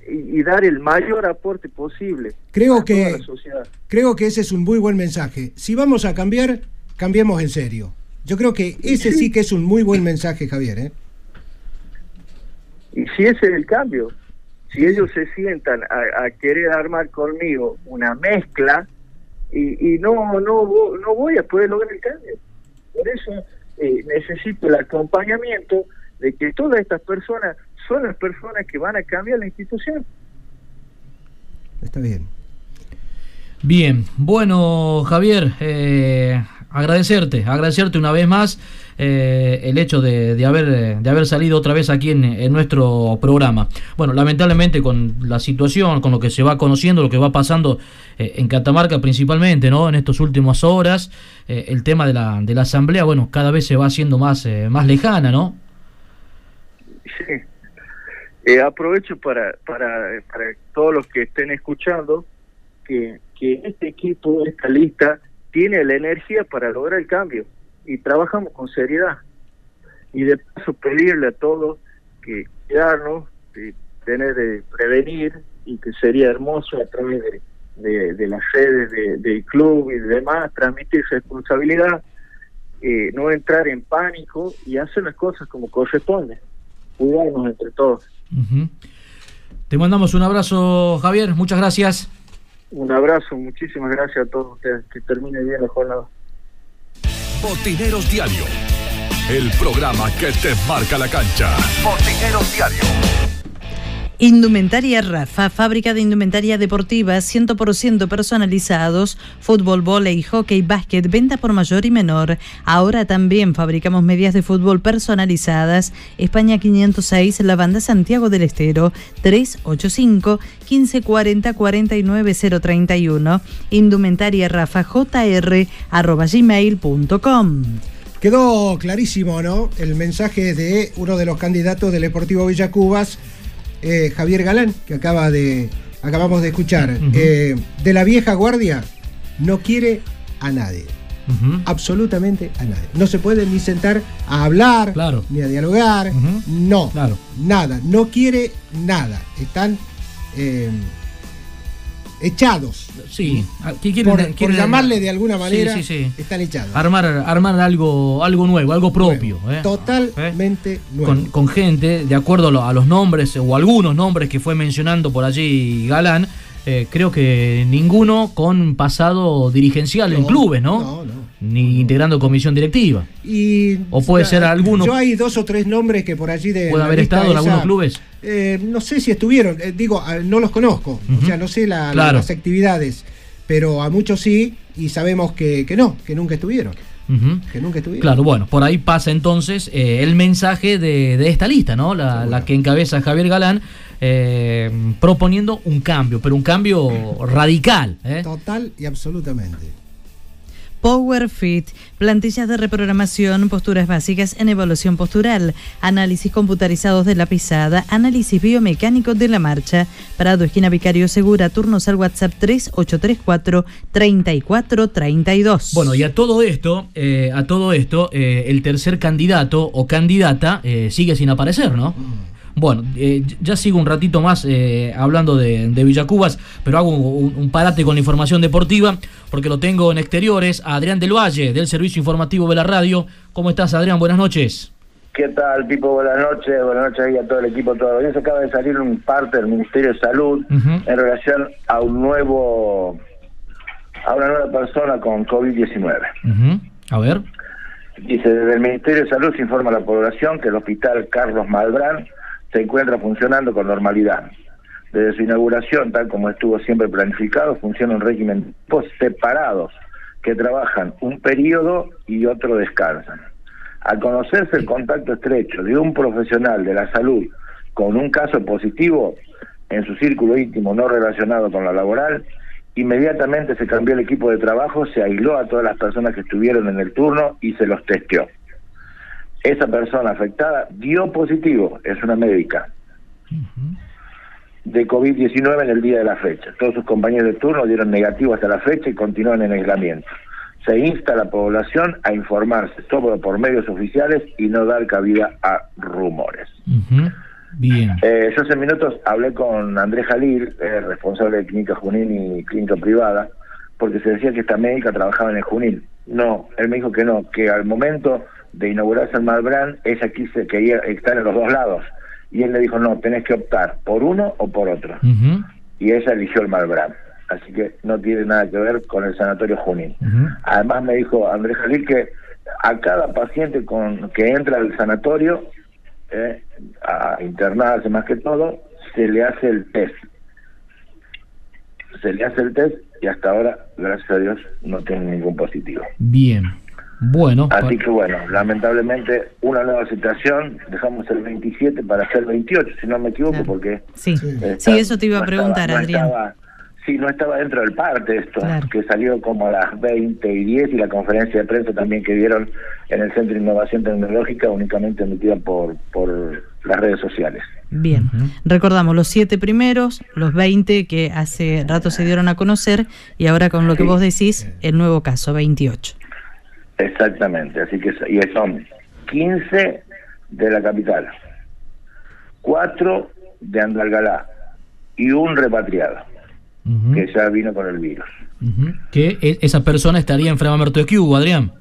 y, y dar el mayor aporte posible Creo a que- toda la sociedad. Creo que ese es un muy buen mensaje. Si vamos a cambiar, cambiemos en serio. Yo creo que ese sí que es un muy buen mensaje, Javier. ¿eh? Y si ese es el cambio, si ellos se sientan a, a querer armar conmigo una mezcla y, y no, no, no voy a poder lograr el cambio. Por eso eh, necesito el acompañamiento de que todas estas personas son las personas que van a cambiar la institución. Está bien. Bien, bueno Javier, eh, agradecerte, agradecerte una vez más eh, el hecho de, de haber, de haber salido otra vez aquí en, en nuestro programa. Bueno, lamentablemente con la situación, con lo que se va conociendo, lo que va pasando eh, en Catamarca principalmente, ¿no? En estas últimas horas, eh, el tema de la, de la asamblea, bueno, cada vez se va haciendo más, eh, más lejana, ¿no? Sí. Eh, aprovecho para, para, para todos los que estén escuchando que, que este equipo, esta lista, tiene la energía para lograr el cambio y trabajamos con seriedad. Y de paso pedirle a todos que cuidarnos, de tener de prevenir y que sería hermoso a través de, las redes de- del club y demás transmitir responsabilidad, eh, no entrar en pánico y hacer las cosas como corresponde cuidarnos entre todos. Te mandamos un abrazo, Javier, muchas gracias. Un abrazo, muchísimas gracias a todos ustedes. Que termine bien la jornada. Botineros Diario. El programa que te marca la cancha. Botineros Diario. Indumentaria Rafa, fábrica de indumentaria deportiva 100% personalizados, fútbol, volei, hockey, básquet, venta por mayor y menor. Ahora también fabricamos medias de fútbol personalizadas. España 506, la banda Santiago del Estero 385 1540 49031. Indumentaria Rafa JR arroba gmail.com. Quedó clarísimo, ¿no? El mensaje de uno de los candidatos del Deportivo Villacubas, eh, Javier Galán, que acaba de, acabamos de escuchar. Eh, de la vieja guardia, no quiere a nadie. Absolutamente a nadie. No se puede ni sentar a hablar, ni a dialogar. No, nada. No quiere nada. Están eh, echados. Sí, ah, ¿qué quieren- por, quieren- llamarle de alguna manera, sí, sí. están echados. Armar, armar algo, algo nuevo, algo propio. ¿eh? Totalmente nuevo. con, con gente, de acuerdo a, lo- a los nombres o algunos nombres que fue mencionando por allí Galán, eh, creo que ninguno con pasado dirigencial en clubes, ¿no? Ni integrando comisión directiva. Y O puede ser alguno- Yo hay dos o tres nombres que por allí de. ¿Puede haber estado en algunos clubes? eh, no sé si estuvieron, eh, digo, no los conozco, o sea, no sé la- Claro. las actividades, pero a muchos sí y sabemos que, que no, que nunca estuvieron. Que nunca estuvieron. Claro, bueno, por ahí pasa entonces eh, el mensaje de, de esta lista, ¿no? La, la que encabeza Javier Galán, eh, proponiendo un cambio, pero un cambio radical. ¿eh? Total y absolutamente. Power Fit, plantillas de reprogramación, posturas básicas en evaluación postural, análisis computarizados de la pisada, análisis biomecánico de la marcha, Prado Esquina Vicario Segura, turnos al WhatsApp 3834 3432. Bueno, y a todo esto, eh, a todo esto, eh, el tercer candidato o candidata eh, sigue sin aparecer, ¿no? Bueno, eh, ya sigo un ratito más eh, hablando de, de Villacubas, pero hago un, un parate con la información deportiva, porque lo tengo en exteriores, a Adrián del Valle, del Servicio Informativo de la Radio. ¿Cómo estás, Adrián? Buenas noches. ¿Qué tal, Pipo? Buenas noches. Buenas noches ahí a todo el equipo, la audiencia. Acaba de salir un parte del Ministerio de Salud en relación a un nuevo, a una nueva persona con COVID-19. Ujú. A ver. Dice, desde el Ministerio de Salud se informa a la población que el Hospital Carlos Malbrán se encuentra funcionando con normalidad. Desde su inauguración, tal como estuvo siempre planificado, funciona un régimen separados que trabajan un periodo y otro descansan. Al conocerse el contacto estrecho de un profesional de la salud con un caso positivo en su círculo íntimo no relacionado con la laboral, inmediatamente se cambió el equipo de trabajo, se aisló a todas las personas que estuvieron en el turno y se los testeó. Esa persona afectada dio positivo, es una médica, de COVID-19 en el día de la fecha. Todos sus compañeros de turno dieron negativo hasta la fecha y continúan en aislamiento. Se insta a la población a informarse todo por medios oficiales y no dar cabida a rumores. Bien. Eh, yo hace minutos hablé con Andrés Jalil, eh, responsable de Clínica Junín y Clínica Privada, porque se decía que esta médica trabajaba en el Junín. No, él me dijo que no, que al momento de inaugurarse el Malbrán, ella quise, quería estar en los dos lados. Y él le dijo, no, tenés que optar por uno o por otro. Y ella eligió el Malbrán. Así que no tiene nada que ver con el Sanatorio Junín. Además me dijo Andrés Jalil que a cada paciente con que entra al sanatorio, eh, a internarse más que todo, se le hace el test. Se le hace el test y hasta ahora, gracias a Dios, no tiene ningún positivo. Bien. Bueno. Así que bueno, lamentablemente una nueva situación, dejamos el 27 para hacer 28, si no me equivoco, porque... Sí, sí, eso te iba a no preguntar, estaba- no Adrián. estaba- sí, no estaba dentro del parte esto, Claro. que salió como a las 20 y 10 y la conferencia de prensa también que dieron en el Centro de Innovación Tecnológica, únicamente emitida por, por las redes sociales. Bien, recordamos los siete primeros, los 20 que hace rato se dieron a conocer y ahora con lo que vos decís, el nuevo caso, 28. Exactamente, así que y son 15 de la capital, 4 de Andalgalá y un repatriado que ya vino con el virus. Que e- esa persona estaría en Framamerto de Cuba, Adrián.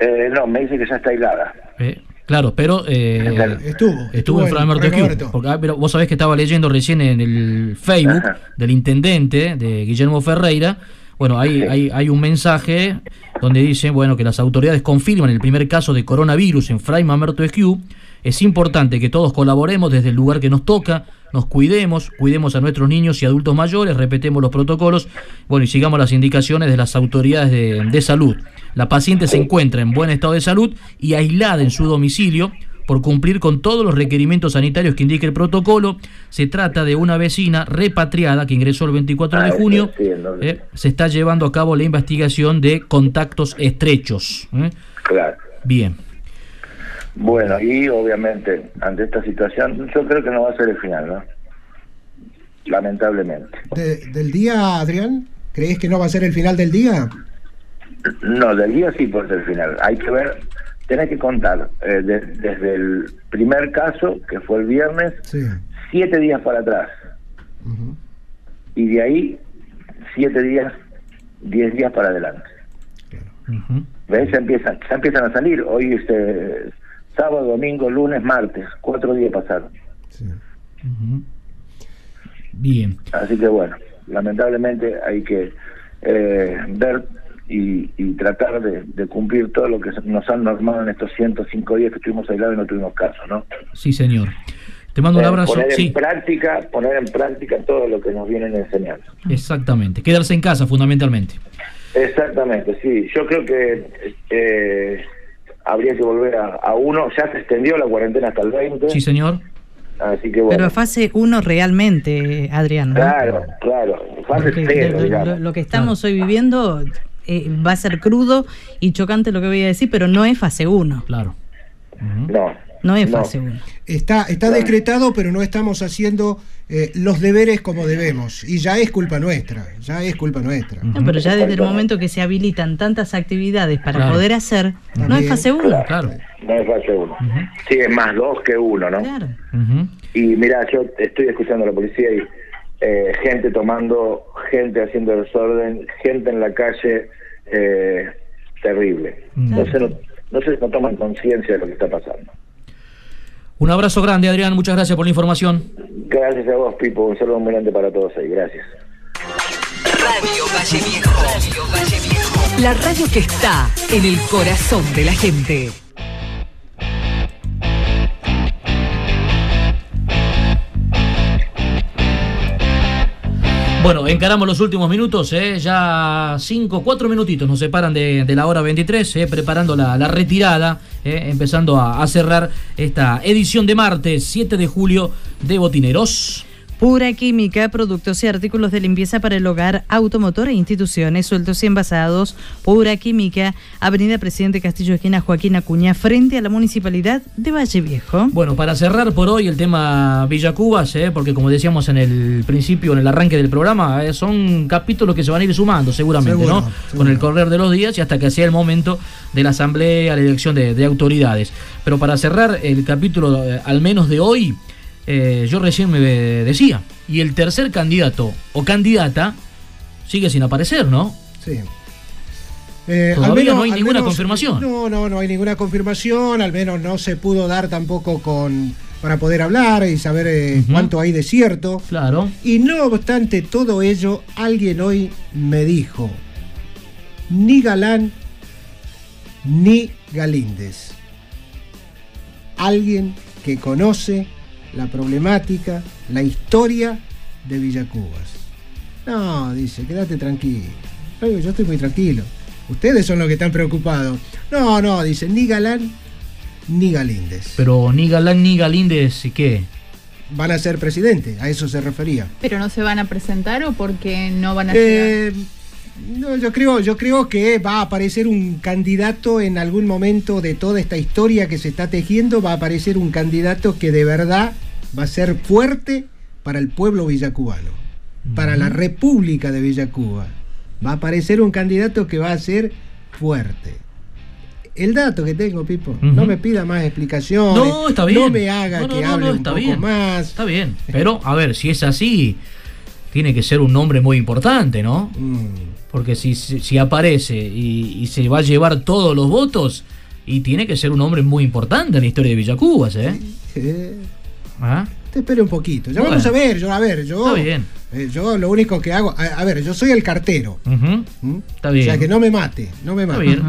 Eh, no, me dice que ya está aislada. Eh, claro, pero eh, Estuvo. estuvo en de Cuba. Framamerto. Porque, ah, pero vos sabés que estaba leyendo recién en el Facebook Ajá. del intendente de Guillermo Ferreira. Bueno, hay, hay, hay un mensaje donde dice bueno que las autoridades confirman el primer caso de coronavirus en Fray Mamerto Esquiú. Es importante que todos colaboremos desde el lugar que nos toca, nos cuidemos, cuidemos a nuestros niños y adultos mayores, respetemos los protocolos, bueno, y sigamos las indicaciones de las autoridades de, de salud. La paciente se encuentra en buen estado de salud y aislada en su domicilio por cumplir con todos los requerimientos sanitarios que indica el protocolo. Se trata de una vecina repatriada que ingresó el 24 de Ah, junio. Eh, se está llevando a cabo la investigación de contactos estrechos. ¿eh? Claro. Bien. Bueno, y obviamente, ante esta situación, yo creo que no va a ser el final, ¿no? Lamentablemente. De- ¿Del día, Adrián? ¿Crees que no va a ser el final del día? No, del día sí puede ser el final. Hay que ver, tenés que contar eh, de- desde el primer caso, que fue el viernes, siete días para atrás. Y de ahí, siete días, diez días para adelante. ¿Ves? Ya empiezan, ya empiezan a salir. Hoy es eh, sábado, domingo, lunes, martes. Cuatro días pasaron. Bien. Así que bueno. lamentablemente hay que eh, ver y, y tratar de, de cumplir todo lo que nos han normado en estos 105 días que estuvimos aislados y no tuvimos caso, ¿no? Sí, señor. Te mando un Eh, abrazo. Poner Sí, en práctica, poner en práctica todo lo que nos vienen enseñando. exactamente. Quedarse en casa, fundamentalmente. Exactamente, sí. Yo creo que eh, habría que volver a, a uno. Ya se extendió la cuarentena hasta el 20. Sí, señor. Así que bueno. Pero fase 1 realmente, Adrián. ¿no? Claro, claro. Fase Porque cero, lo, lo- digamos. lo que estamos hoy viviendo eh, va a ser crudo y chocante lo que voy a decir, pero no es fase 1. Claro. No. No es fase 1. Está, está decretado, pero no estamos haciendo eh, los deberes como debemos. Y ya es culpa nuestra, ya es culpa nuestra. No, pero ya desde el momento que se habilitan tantas actividades para Claro. poder hacer, no es fase 1. claro. No es fase uno. Sí, es más dos que uno, ¿no? Claro. Y mira, yo estoy escuchando a la policía y eh, gente tomando, gente haciendo desorden, gente en la calle, eh, terrible. No sé, no, no sé, no toman conciencia de lo que está pasando. Un abrazo grande, Adrián. Muchas gracias por la información. Gracias a vos, Pipo. Un saludo muy grande para todos ahí. Gracias. Radio Valle Viejo. Radio Valle Viejo. La radio que está en el corazón de la gente. Bueno, encaramos los últimos minutos, ¿eh? ya 5, 4 minutitos nos separan de, la hora 23, ¿eh? preparando la, la retirada, ¿eh? empezando a, a cerrar esta edición de martes 7 de julio de Botineros. Pura Química, productos y artículos de limpieza para el hogar, automotor e instituciones, sueltos y envasados. Pura Química, Avenida Presidente Castillo, esquina Joaquín Acuña, frente a la Municipalidad de Valle Viejo. Bueno, para cerrar por hoy el tema Villa Cubas, ¿eh? porque como decíamos en el principio, en el arranque del programa, ¿eh? son capítulos que se van a ir sumando seguramente, Seguro, ¿no? Con el correr de los días y hasta que sea el momento de la asamblea, la elección de, de autoridades. Pero para cerrar el capítulo, eh, al menos de hoy, eh, yo recién me decía, y el tercer candidato o candidata sigue sin aparecer, ¿no? Sí. Eh, Todavía no hay al ninguna confirmación. No, no, no hay ninguna confirmación, al menos no se pudo dar tampoco con para poder hablar y saber eh, cuánto hay de cierto. Claro. Y no obstante todo ello, alguien hoy me dijo, ni Galán ni Galíndez. Alguien que conoce la problemática, la historia de Villacubas. No, dice, quédate tranquilo. Yo estoy muy tranquilo. Ustedes son los que están preocupados. No, no, dice, ni Galán ni Galíndez. Pero ni Galán ni Galíndez, ¿y qué? Van a ser presidente, a eso se refería. ¿Pero no se van a presentar o porque no van a Eh, no, yo creo, yo creo que va a aparecer un candidato en algún momento de toda esta historia que se está tejiendo, va a aparecer un candidato que de verdad va a ser fuerte para el pueblo villacubano, para la República de Villacuba. Va a aparecer un candidato que va a ser fuerte. El dato que tengo, Pipo, no me pida más explicaciones. No, está bien. No me haga No, no, que no, hable un está poco bien. más. Está bien. Pero, a ver, si es así, tiene que ser un nombre muy importante, ¿no? Mm. Porque si, si, si aparece y, y se va a llevar todos los votos, y tiene que ser un hombre muy importante en la historia de Villacubas, ¿eh? Eh, ¿Ah? te espere un poquito. Ya Bueno. vamos a ver, yo a ver, yo. Está bien. eh, yo lo único que hago, a, a ver, yo soy el cartero. ¿Mm? Está bien. O sea que no me mate, no me Está mate. bien.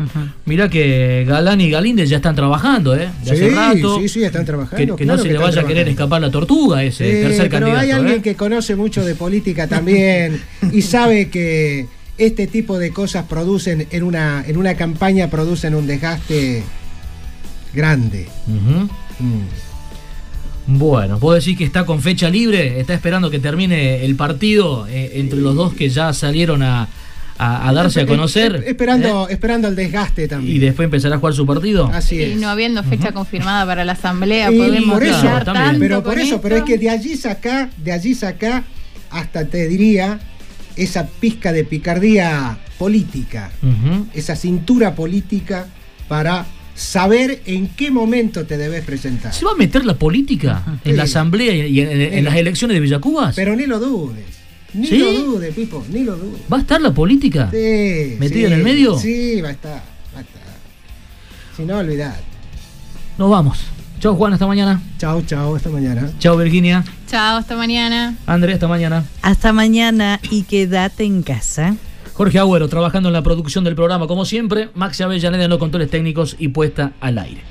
Mirá que Galán y Galíndez ya están trabajando, ¿eh? Hace Sí, rato. sí, sí, están trabajando. Que, que claro no se que le vaya a querer escapar la tortuga ese Sí, tercer pero candidato. hay alguien ¿eh? que conoce mucho de política también y sabe que este tipo de cosas producen en una en una campaña producen un desgaste grande. Ujú. Mm. Bueno, puedo decir que está con fecha libre, está esperando que termine el partido eh, entre los dos que ya salieron a, a- a darse a conocer Eh, Esperando, esperando el desgaste también. y después empezará a jugar su partido. Así Y es. no habiendo fecha confirmada para la asamblea, Y podemos por eso, tanto pero por con eso, pero es que de allí saca, de allí saca, hasta te diría, esa pizca de picardía política, esa cintura política para saber en qué momento te debes presentar. ¿Se va a meter la política en la asamblea y en, en- en las elecciones de Villacubas? Pero ni lo dudes, ni ¿Sí? lo dudes, Pipo, ni lo dudes. ¿Va a estar la política? Sí, ¿Metida sí, en el medio? Sí, va a estar, va a estar. Si no, olvidad. Nos vamos. Chao Juan, hasta mañana. Chao, chao, hasta mañana. Chao Virginia. Chao, hasta mañana. André, hasta mañana. Hasta mañana y quédate en casa. Jorge Agüero trabajando en la producción del programa, como siempre. Maxi Avellaneda en los controles técnicos y puesta al aire.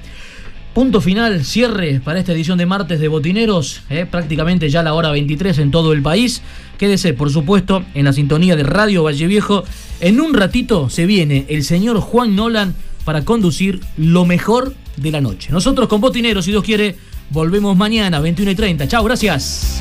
Punto final, cierre para esta edición de martes de Botineros, eh, prácticamente ya la hora 23 en todo el país. Quédese, por supuesto, en la sintonía de Radio Valle Viejo. En un ratito se viene el señor Juan Nolan para conducir lo mejor de la noche. Nosotros con Botineros, si Dios quiere, volvemos mañana, 21 y 30. Chao, gracias.